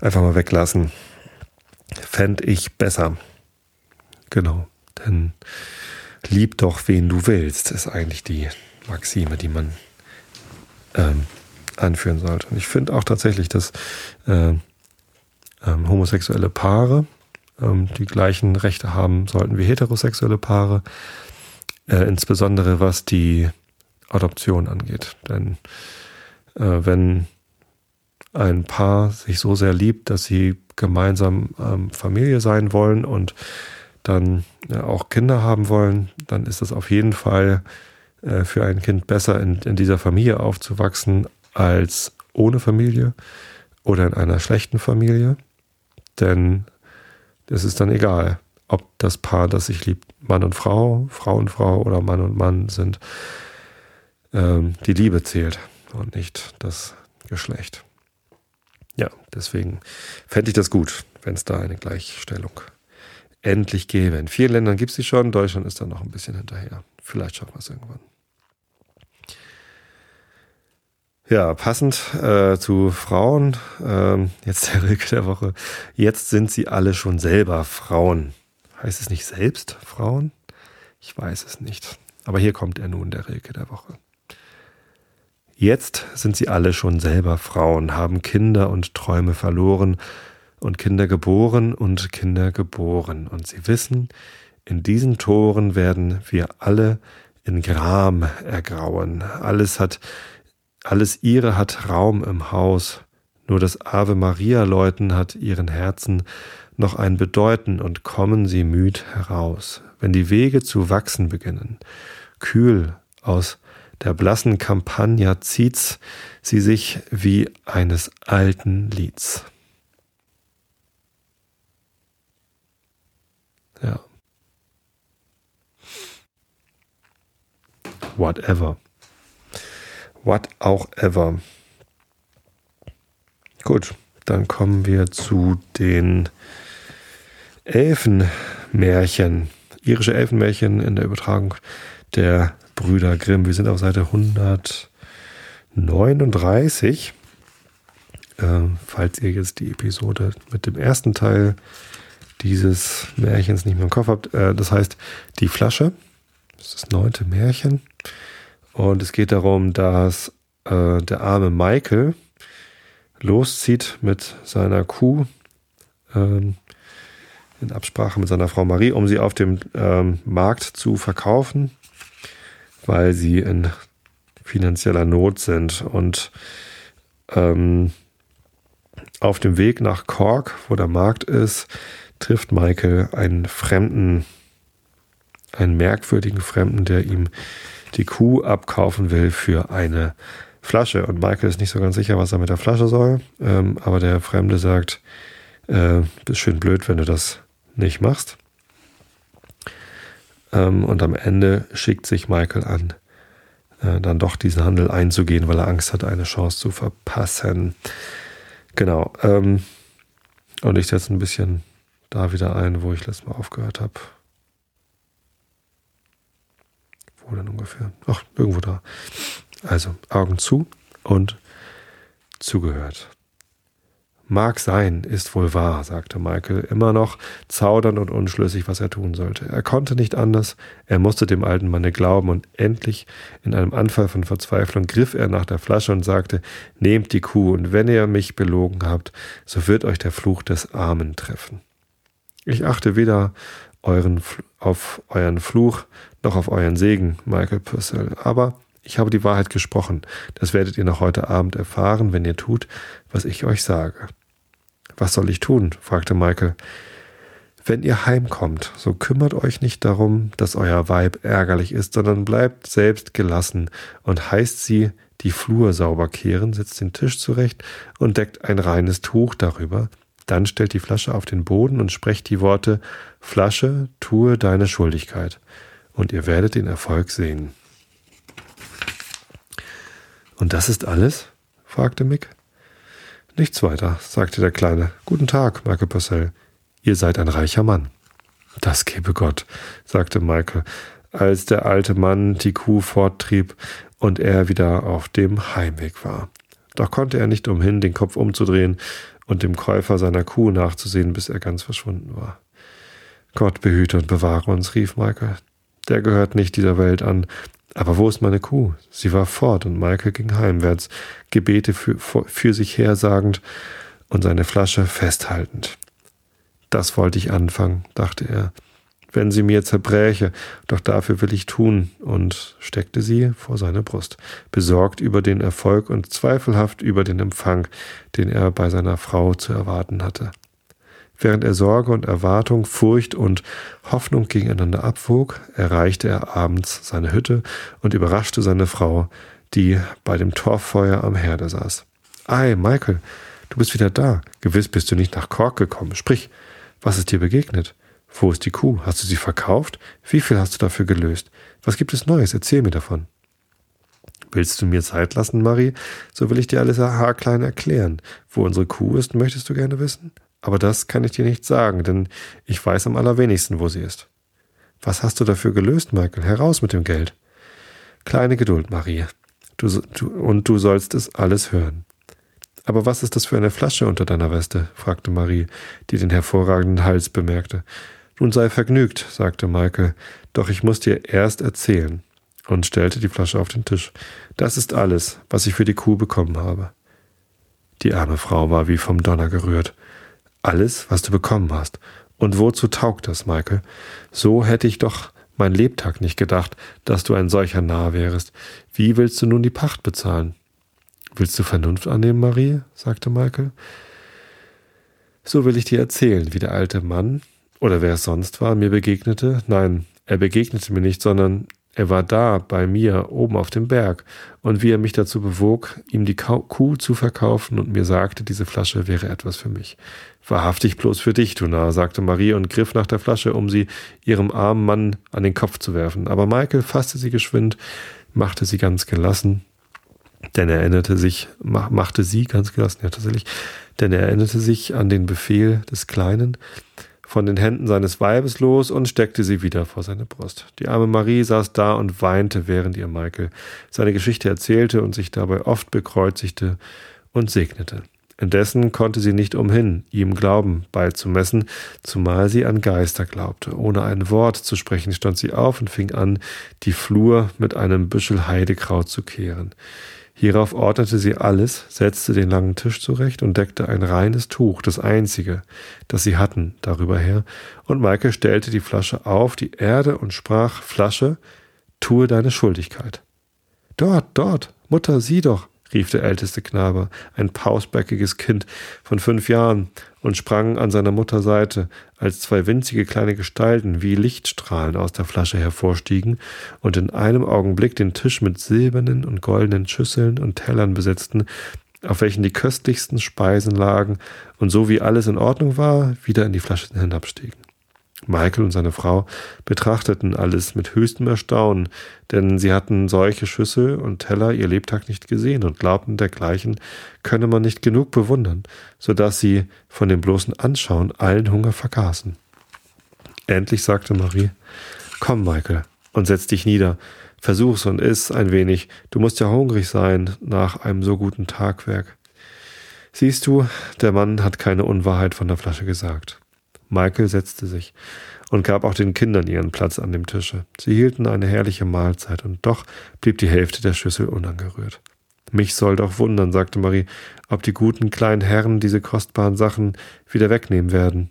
Einfach mal weglassen. Fände ich besser. Genau. Denn lieb doch, wen du willst, ist eigentlich die Maxime, die man ähm, anführen sollte. Und ich finde auch tatsächlich, dass äh, ähm, homosexuelle Paare ähm, die gleichen Rechte haben sollten wie heterosexuelle Paare, äh, insbesondere was die Adoption angeht. Denn äh, wenn ein Paar sich so sehr liebt, dass sie gemeinsam ähm, Familie sein wollen und dann äh, auch Kinder haben wollen, dann ist es auf jeden Fall äh, für ein Kind besser, in, in dieser Familie aufzuwachsen, als ohne Familie oder in einer schlechten Familie. Denn es ist dann egal, ob das Paar, das sich liebt, Mann und Frau, Frau und Frau oder Mann und Mann sind, ähm, die Liebe zählt und nicht das Geschlecht. Ja, deswegen fände ich das gut, wenn es da eine Gleichstellung endlich gäbe. In vielen Ländern gibt es sie schon, Deutschland ist da noch ein bisschen hinterher. Vielleicht schaffen wir es irgendwann. Ja, passend äh, zu Frauen, ähm, jetzt der Rilke der Woche. Jetzt sind sie alle schon selber Frauen. Heißt es nicht selbst Frauen? Ich weiß es nicht. Aber hier kommt er nun, der Rilke der Woche. Jetzt sind sie alle schon selber Frauen, haben Kinder und Träume verloren und Kinder geboren und Kinder geboren. Und sie wissen, in diesen Toren werden wir alle in Gram ergrauen. Alles hat alles ihre hat Raum im Haus, nur das Ave Maria läuten hat ihren Herzen noch ein Bedeuten und kommen sie müd heraus, wenn die Wege zu wachsen beginnen. Kühl aus der blassen Campagna zieht's sie sich wie eines alten Lieds. Ja. Whatever. What auch ever. Gut, dann kommen wir zu den Elfenmärchen. Irische Elfenmärchen in der Übertragung der Brüder Grimm. Wir sind auf Seite 139. Äh, falls ihr jetzt die Episode mit dem ersten Teil dieses Märchens nicht mehr im Kopf habt. Äh, das heißt, die Flasche. Das ist das neunte Märchen. Und es geht darum, dass äh, der arme Michael loszieht mit seiner Kuh ähm, in Absprache mit seiner Frau Marie, um sie auf dem ähm, Markt zu verkaufen, weil sie in finanzieller Not sind. Und ähm, auf dem Weg nach Cork, wo der Markt ist, trifft Michael einen Fremden, einen merkwürdigen Fremden, der ihm die Kuh abkaufen will für eine Flasche. Und Michael ist nicht so ganz sicher, was er mit der Flasche soll. Ähm, aber der Fremde sagt, äh, bist schön blöd, wenn du das nicht machst. Ähm, und am Ende schickt sich Michael an, äh, dann doch diesen Handel einzugehen, weil er Angst hat, eine Chance zu verpassen. Genau. Ähm, und ich setze ein bisschen da wieder ein, wo ich letztes Mal aufgehört habe. Wo denn ungefähr? Ach, irgendwo da. Also Augen zu und zugehört. Mag sein, ist wohl wahr, sagte Michael, immer noch zaudernd und unschlüssig, was er tun sollte. Er konnte nicht anders, er musste dem alten Manne glauben, und endlich, in einem Anfall von Verzweiflung, griff er nach der Flasche und sagte, Nehmt die Kuh, und wenn ihr mich belogen habt, so wird euch der Fluch des Armen treffen. Ich achte weder euren, auf euren Fluch noch auf euren Segen, Michael Purcell. Aber ich habe die Wahrheit gesprochen. Das werdet ihr noch heute Abend erfahren, wenn ihr tut, was ich euch sage. Was soll ich tun? fragte Michael. Wenn ihr heimkommt, so kümmert euch nicht darum, dass euer Weib ärgerlich ist, sondern bleibt selbst gelassen und heißt sie die Flur sauber kehren, setzt den Tisch zurecht und deckt ein reines Tuch darüber, dann stellt die Flasche auf den Boden und sprecht die Worte Flasche, tue deine Schuldigkeit und ihr werdet den Erfolg sehen. Und das ist alles? fragte Mick. Nichts weiter, sagte der Kleine. Guten Tag, Michael Purcell. Ihr seid ein reicher Mann. Das gebe Gott, sagte Michael, als der alte Mann die Kuh forttrieb und er wieder auf dem Heimweg war. Doch konnte er nicht umhin, den Kopf umzudrehen und dem Käufer seiner Kuh nachzusehen, bis er ganz verschwunden war. Gott behüte und bewahre uns, rief Michael der gehört nicht dieser Welt an. Aber wo ist meine Kuh? Sie war fort und Michael ging heimwärts, Gebete für, für sich hersagend und seine Flasche festhaltend. Das wollte ich anfangen, dachte er. Wenn sie mir zerbräche, doch dafür will ich tun, und steckte sie vor seine Brust, besorgt über den Erfolg und zweifelhaft über den Empfang, den er bei seiner Frau zu erwarten hatte. Während er Sorge und Erwartung, Furcht und Hoffnung gegeneinander abwog, erreichte er abends seine Hütte und überraschte seine Frau, die bei dem Torfeuer am Herde saß. Ei, Michael, du bist wieder da. Gewiss bist du nicht nach Cork gekommen. Sprich, was ist dir begegnet? Wo ist die Kuh? Hast du sie verkauft? Wie viel hast du dafür gelöst? Was gibt es Neues? Erzähl mir davon. Willst du mir Zeit lassen, Marie? So will ich dir alles haarklein erklären. Wo unsere Kuh ist, möchtest du gerne wissen? Aber das kann ich dir nicht sagen, denn ich weiß am allerwenigsten, wo sie ist. Was hast du dafür gelöst, Michael? Heraus mit dem Geld. Kleine Geduld, Marie. Du, du, und du sollst es alles hören. Aber was ist das für eine Flasche unter deiner Weste? fragte Marie, die den hervorragenden Hals bemerkte. Nun sei vergnügt, sagte Michael, doch ich muss dir erst erzählen und stellte die Flasche auf den Tisch. Das ist alles, was ich für die Kuh bekommen habe. Die arme Frau war wie vom Donner gerührt. Alles, was du bekommen hast. Und wozu taugt das, Michael? So hätte ich doch mein Lebtag nicht gedacht, dass du ein solcher Narr wärest. Wie willst du nun die Pacht bezahlen? Willst du Vernunft annehmen, Marie? sagte Michael. So will ich dir erzählen, wie der alte Mann, oder wer es sonst war, mir begegnete. Nein, er begegnete mir nicht, sondern er war da bei mir oben auf dem Berg und wie er mich dazu bewog, ihm die Kuh zu verkaufen und mir sagte, diese Flasche wäre etwas für mich. Wahrhaftig bloß für dich, du Narr, sagte Marie und griff nach der Flasche, um sie ihrem armen Mann an den Kopf zu werfen. Aber Michael fasste sie geschwind, machte sie ganz gelassen, denn er erinnerte sich, machte sie ganz gelassen, ja tatsächlich, denn er erinnerte sich an den Befehl des Kleinen, von den Händen seines Weibes los und steckte sie wieder vor seine Brust. Die arme Marie saß da und weinte, während ihr Michael seine Geschichte erzählte und sich dabei oft bekreuzigte und segnete. Indessen konnte sie nicht umhin, ihm Glauben beizumessen, zumal sie an Geister glaubte. Ohne ein Wort zu sprechen, stand sie auf und fing an, die Flur mit einem Büschel Heidekraut zu kehren. Hierauf ordnete sie alles, setzte den langen Tisch zurecht und deckte ein reines Tuch, das einzige, das sie hatten, darüber her, und Maike stellte die Flasche auf die Erde und sprach, Flasche, tue deine Schuldigkeit. Dort, dort, Mutter, sieh doch, rief der älteste Knabe, ein pausbäckiges Kind von fünf Jahren, und sprang an seiner Mutter Seite, als zwei winzige kleine Gestalten wie Lichtstrahlen aus der Flasche hervorstiegen und in einem Augenblick den Tisch mit silbernen und goldenen Schüsseln und Tellern besetzten, auf welchen die köstlichsten Speisen lagen und so wie alles in Ordnung war, wieder in die Flasche hinabstiegen. Michael und seine Frau betrachteten alles mit höchstem Erstaunen, denn sie hatten solche Schüssel und Teller ihr Lebtag nicht gesehen und glaubten, dergleichen könne man nicht genug bewundern, so dass sie von dem bloßen Anschauen allen Hunger vergaßen. Endlich sagte Marie, Komm, Michael, und setz dich nieder, versuch's und iss ein wenig, du musst ja hungrig sein nach einem so guten Tagwerk. Siehst du, der Mann hat keine Unwahrheit von der Flasche gesagt. Michael setzte sich und gab auch den Kindern ihren Platz an dem Tische. Sie hielten eine herrliche Mahlzeit, und doch blieb die Hälfte der Schüssel unangerührt. Mich soll doch wundern, sagte Marie, ob die guten kleinen Herren diese kostbaren Sachen wieder wegnehmen werden.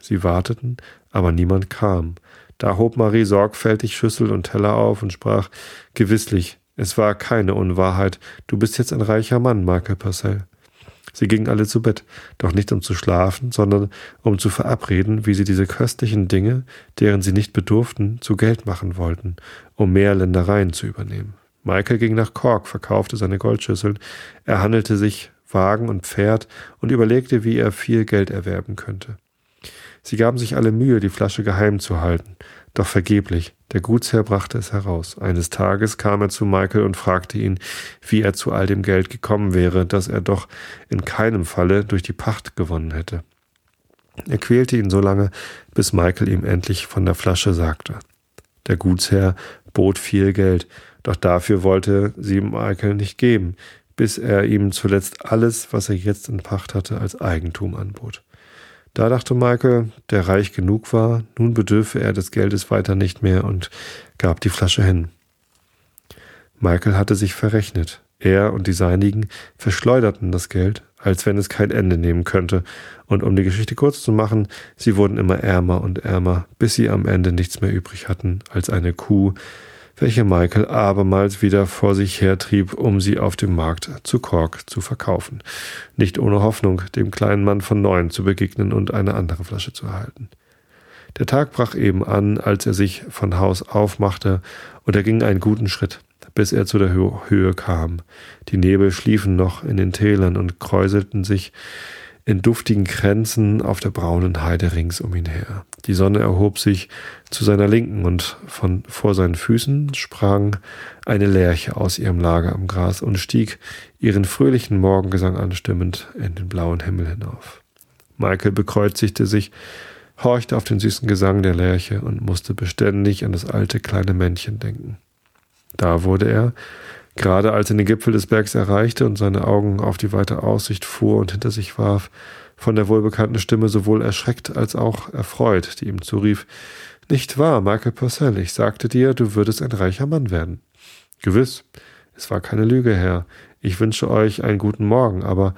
Sie warteten, aber niemand kam. Da hob Marie sorgfältig Schüssel und Teller auf und sprach Gewisslich, es war keine Unwahrheit. Du bist jetzt ein reicher Mann, Michael Purcell. Sie gingen alle zu Bett, doch nicht um zu schlafen, sondern um zu verabreden, wie sie diese köstlichen Dinge, deren sie nicht bedurften, zu Geld machen wollten, um mehr Ländereien zu übernehmen. Michael ging nach Cork, verkaufte seine Goldschüsseln, er handelte sich Wagen und Pferd und überlegte, wie er viel Geld erwerben könnte. Sie gaben sich alle Mühe, die Flasche geheim zu halten, doch vergeblich. Der Gutsherr brachte es heraus. Eines Tages kam er zu Michael und fragte ihn, wie er zu all dem Geld gekommen wäre, das er doch in keinem Falle durch die Pacht gewonnen hätte. Er quälte ihn so lange, bis Michael ihm endlich von der Flasche sagte. Der Gutsherr bot viel Geld, doch dafür wollte sie Michael nicht geben, bis er ihm zuletzt alles, was er jetzt in Pacht hatte, als Eigentum anbot. Da dachte Michael, der reich genug war, nun bedürfe er des Geldes weiter nicht mehr und gab die Flasche hin. Michael hatte sich verrechnet. Er und die Seinigen verschleuderten das Geld, als wenn es kein Ende nehmen könnte, und um die Geschichte kurz zu machen, sie wurden immer ärmer und ärmer, bis sie am Ende nichts mehr übrig hatten als eine Kuh, welche Michael abermals wieder vor sich hertrieb, um sie auf dem Markt zu Cork zu verkaufen. Nicht ohne Hoffnung, dem kleinen Mann von neun zu begegnen und eine andere Flasche zu erhalten. Der Tag brach eben an, als er sich von Haus aufmachte, und er ging einen guten Schritt, bis er zu der Höhe kam. Die Nebel schliefen noch in den Tälern und kräuselten sich in duftigen Kränzen auf der braunen Heide rings um ihn her. Die Sonne erhob sich zu seiner Linken und von vor seinen Füßen sprang eine Lerche aus ihrem Lager am Gras und stieg ihren fröhlichen Morgengesang anstimmend in den blauen Himmel hinauf. Michael bekreuzigte sich, horchte auf den süßen Gesang der Lerche und musste beständig an das alte kleine Männchen denken. Da wurde er, gerade als er den Gipfel des Bergs erreichte und seine Augen auf die weite Aussicht fuhr und hinter sich warf, von der wohlbekannten Stimme sowohl erschreckt als auch erfreut, die ihm zurief, Nicht wahr, Michael Purcell, ich sagte dir, du würdest ein reicher Mann werden. Gewiss, es war keine Lüge, Herr. Ich wünsche euch einen guten Morgen, aber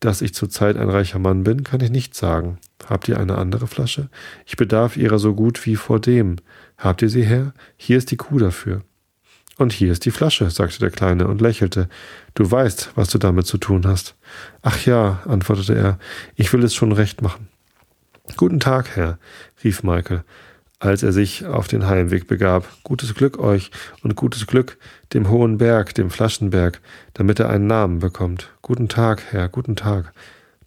dass ich zurzeit ein reicher Mann bin, kann ich nicht sagen. Habt ihr eine andere Flasche? Ich bedarf ihrer so gut wie vor dem. Habt ihr sie her? Hier ist die Kuh dafür. Und hier ist die Flasche, sagte der Kleine und lächelte. Du weißt, was du damit zu tun hast. Ach ja, antwortete er, ich will es schon recht machen. Guten Tag, Herr, rief Michael, als er sich auf den Heimweg begab. Gutes Glück euch und gutes Glück dem hohen Berg, dem Flaschenberg, damit er einen Namen bekommt. Guten Tag, Herr, guten Tag.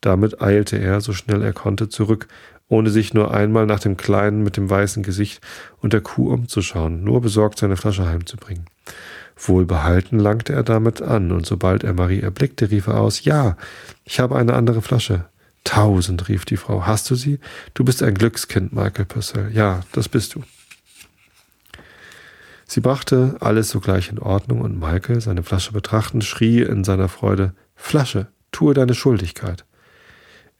Damit eilte er, so schnell er konnte, zurück ohne sich nur einmal nach dem Kleinen mit dem weißen Gesicht und der Kuh umzuschauen, nur besorgt seine Flasche heimzubringen. Wohlbehalten langte er damit an, und sobald er Marie erblickte, rief er aus Ja, ich habe eine andere Flasche. Tausend, rief die Frau. Hast du sie? Du bist ein Glückskind, Michael Purcell. Ja, das bist du. Sie brachte alles sogleich in Ordnung, und Michael, seine Flasche betrachtend, schrie in seiner Freude Flasche, tue deine Schuldigkeit.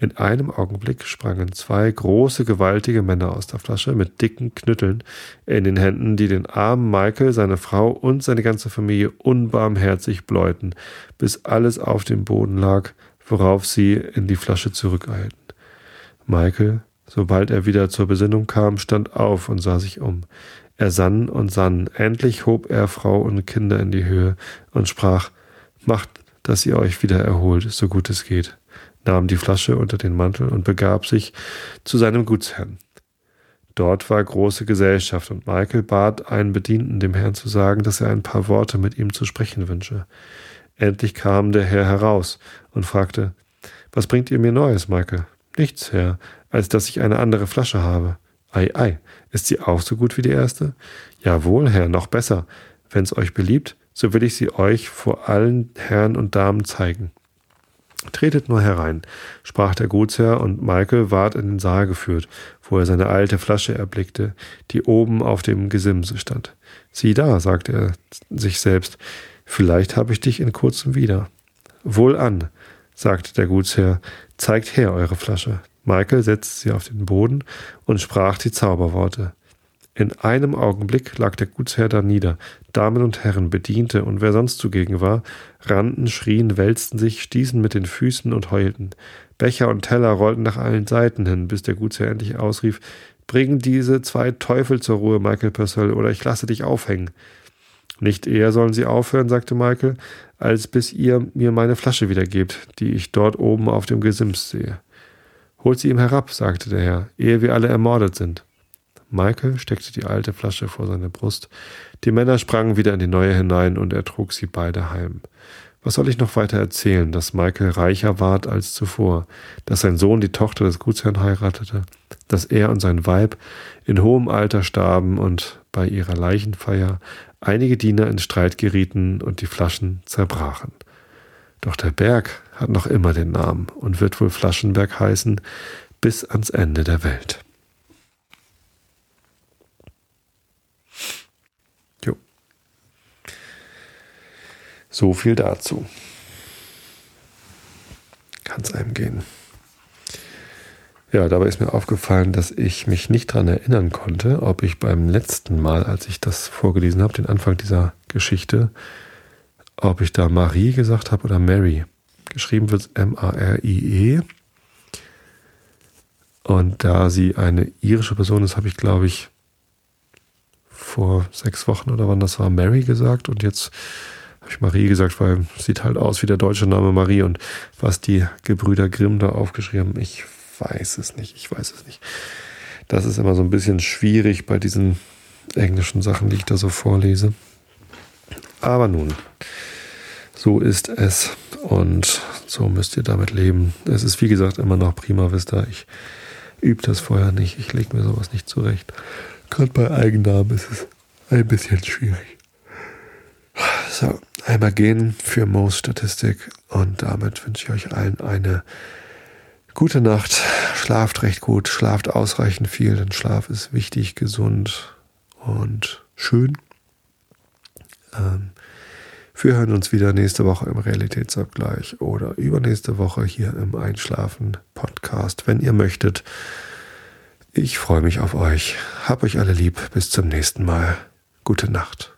In einem Augenblick sprangen zwei große, gewaltige Männer aus der Flasche mit dicken Knütteln in den Händen, die den armen Michael, seine Frau und seine ganze Familie unbarmherzig bläuten, bis alles auf dem Boden lag, worauf sie in die Flasche zurückeilten. Michael, sobald er wieder zur Besinnung kam, stand auf und sah sich um. Er sann und sann. Endlich hob er Frau und Kinder in die Höhe und sprach, Macht, dass ihr euch wieder erholt, so gut es geht nahm die Flasche unter den Mantel und begab sich zu seinem Gutsherrn. Dort war große Gesellschaft und Michael bat einen Bedienten, dem Herrn zu sagen, dass er ein paar Worte mit ihm zu sprechen wünsche. Endlich kam der Herr heraus und fragte, was bringt ihr mir Neues, Michael? Nichts, Herr, als dass ich eine andere Flasche habe. Ei, ei, ist sie auch so gut wie die erste? Jawohl, Herr, noch besser. Wenn's euch beliebt, so will ich sie euch vor allen Herren und Damen zeigen. Tretet nur herein, sprach der Gutsherr, und Michael ward in den Saal geführt, wo er seine alte Flasche erblickte, die oben auf dem Gesimse stand. Sieh da, sagte er sich selbst, vielleicht habe ich dich in kurzem wieder. Wohlan, sagte der Gutsherr, zeigt her eure Flasche. Michael setzte sie auf den Boden und sprach die Zauberworte. In einem Augenblick lag der Gutsherr da nieder. Damen und Herren, Bediente und wer sonst zugegen war, rannten, schrien, wälzten sich, stießen mit den Füßen und heulten. Becher und Teller rollten nach allen Seiten hin, bis der Gutsherr endlich ausrief, Bring diese zwei Teufel zur Ruhe, Michael Purcell, oder ich lasse dich aufhängen. Nicht eher sollen sie aufhören, sagte Michael, als bis ihr mir meine Flasche wiedergebt, die ich dort oben auf dem Gesims sehe. Holt sie ihm herab, sagte der Herr, ehe wir alle ermordet sind. Michael steckte die alte Flasche vor seine Brust. Die Männer sprangen wieder in die neue hinein und er trug sie beide heim. Was soll ich noch weiter erzählen, dass Michael reicher ward als zuvor, dass sein Sohn die Tochter des Gutsherrn heiratete, dass er und sein Weib in hohem Alter starben und bei ihrer Leichenfeier einige Diener in Streit gerieten und die Flaschen zerbrachen. Doch der Berg hat noch immer den Namen und wird wohl Flaschenberg heißen bis ans Ende der Welt. So viel dazu. Kann es einem gehen. Ja, dabei ist mir aufgefallen, dass ich mich nicht daran erinnern konnte, ob ich beim letzten Mal, als ich das vorgelesen habe, den Anfang dieser Geschichte, ob ich da Marie gesagt habe oder Mary. Geschrieben wird M-A-R-I-E. Und da sie eine irische Person ist, habe ich, glaube ich, vor sechs Wochen oder wann das war, Mary gesagt. Und jetzt habe ich Marie gesagt, weil sieht halt aus wie der deutsche Name Marie und was die Gebrüder Grimm da aufgeschrieben haben, ich weiß es nicht, ich weiß es nicht. Das ist immer so ein bisschen schwierig bei diesen englischen Sachen, die ich da so vorlese. Aber nun, so ist es. Und so müsst ihr damit leben. Es ist wie gesagt immer noch prima Vista. Ich übe das vorher nicht. Ich lege mir sowas nicht zurecht. Gerade bei Eigennamen ist es ein bisschen schwierig. So, einmal gehen für Moos Statistik und damit wünsche ich euch allen eine gute Nacht. Schlaft recht gut, schlaft ausreichend viel, denn Schlaf ist wichtig, gesund und schön. Ähm, wir hören uns wieder nächste Woche im Realitätsabgleich oder übernächste Woche hier im Einschlafen Podcast, wenn ihr möchtet. Ich freue mich auf euch. Hab euch alle lieb. Bis zum nächsten Mal. Gute Nacht.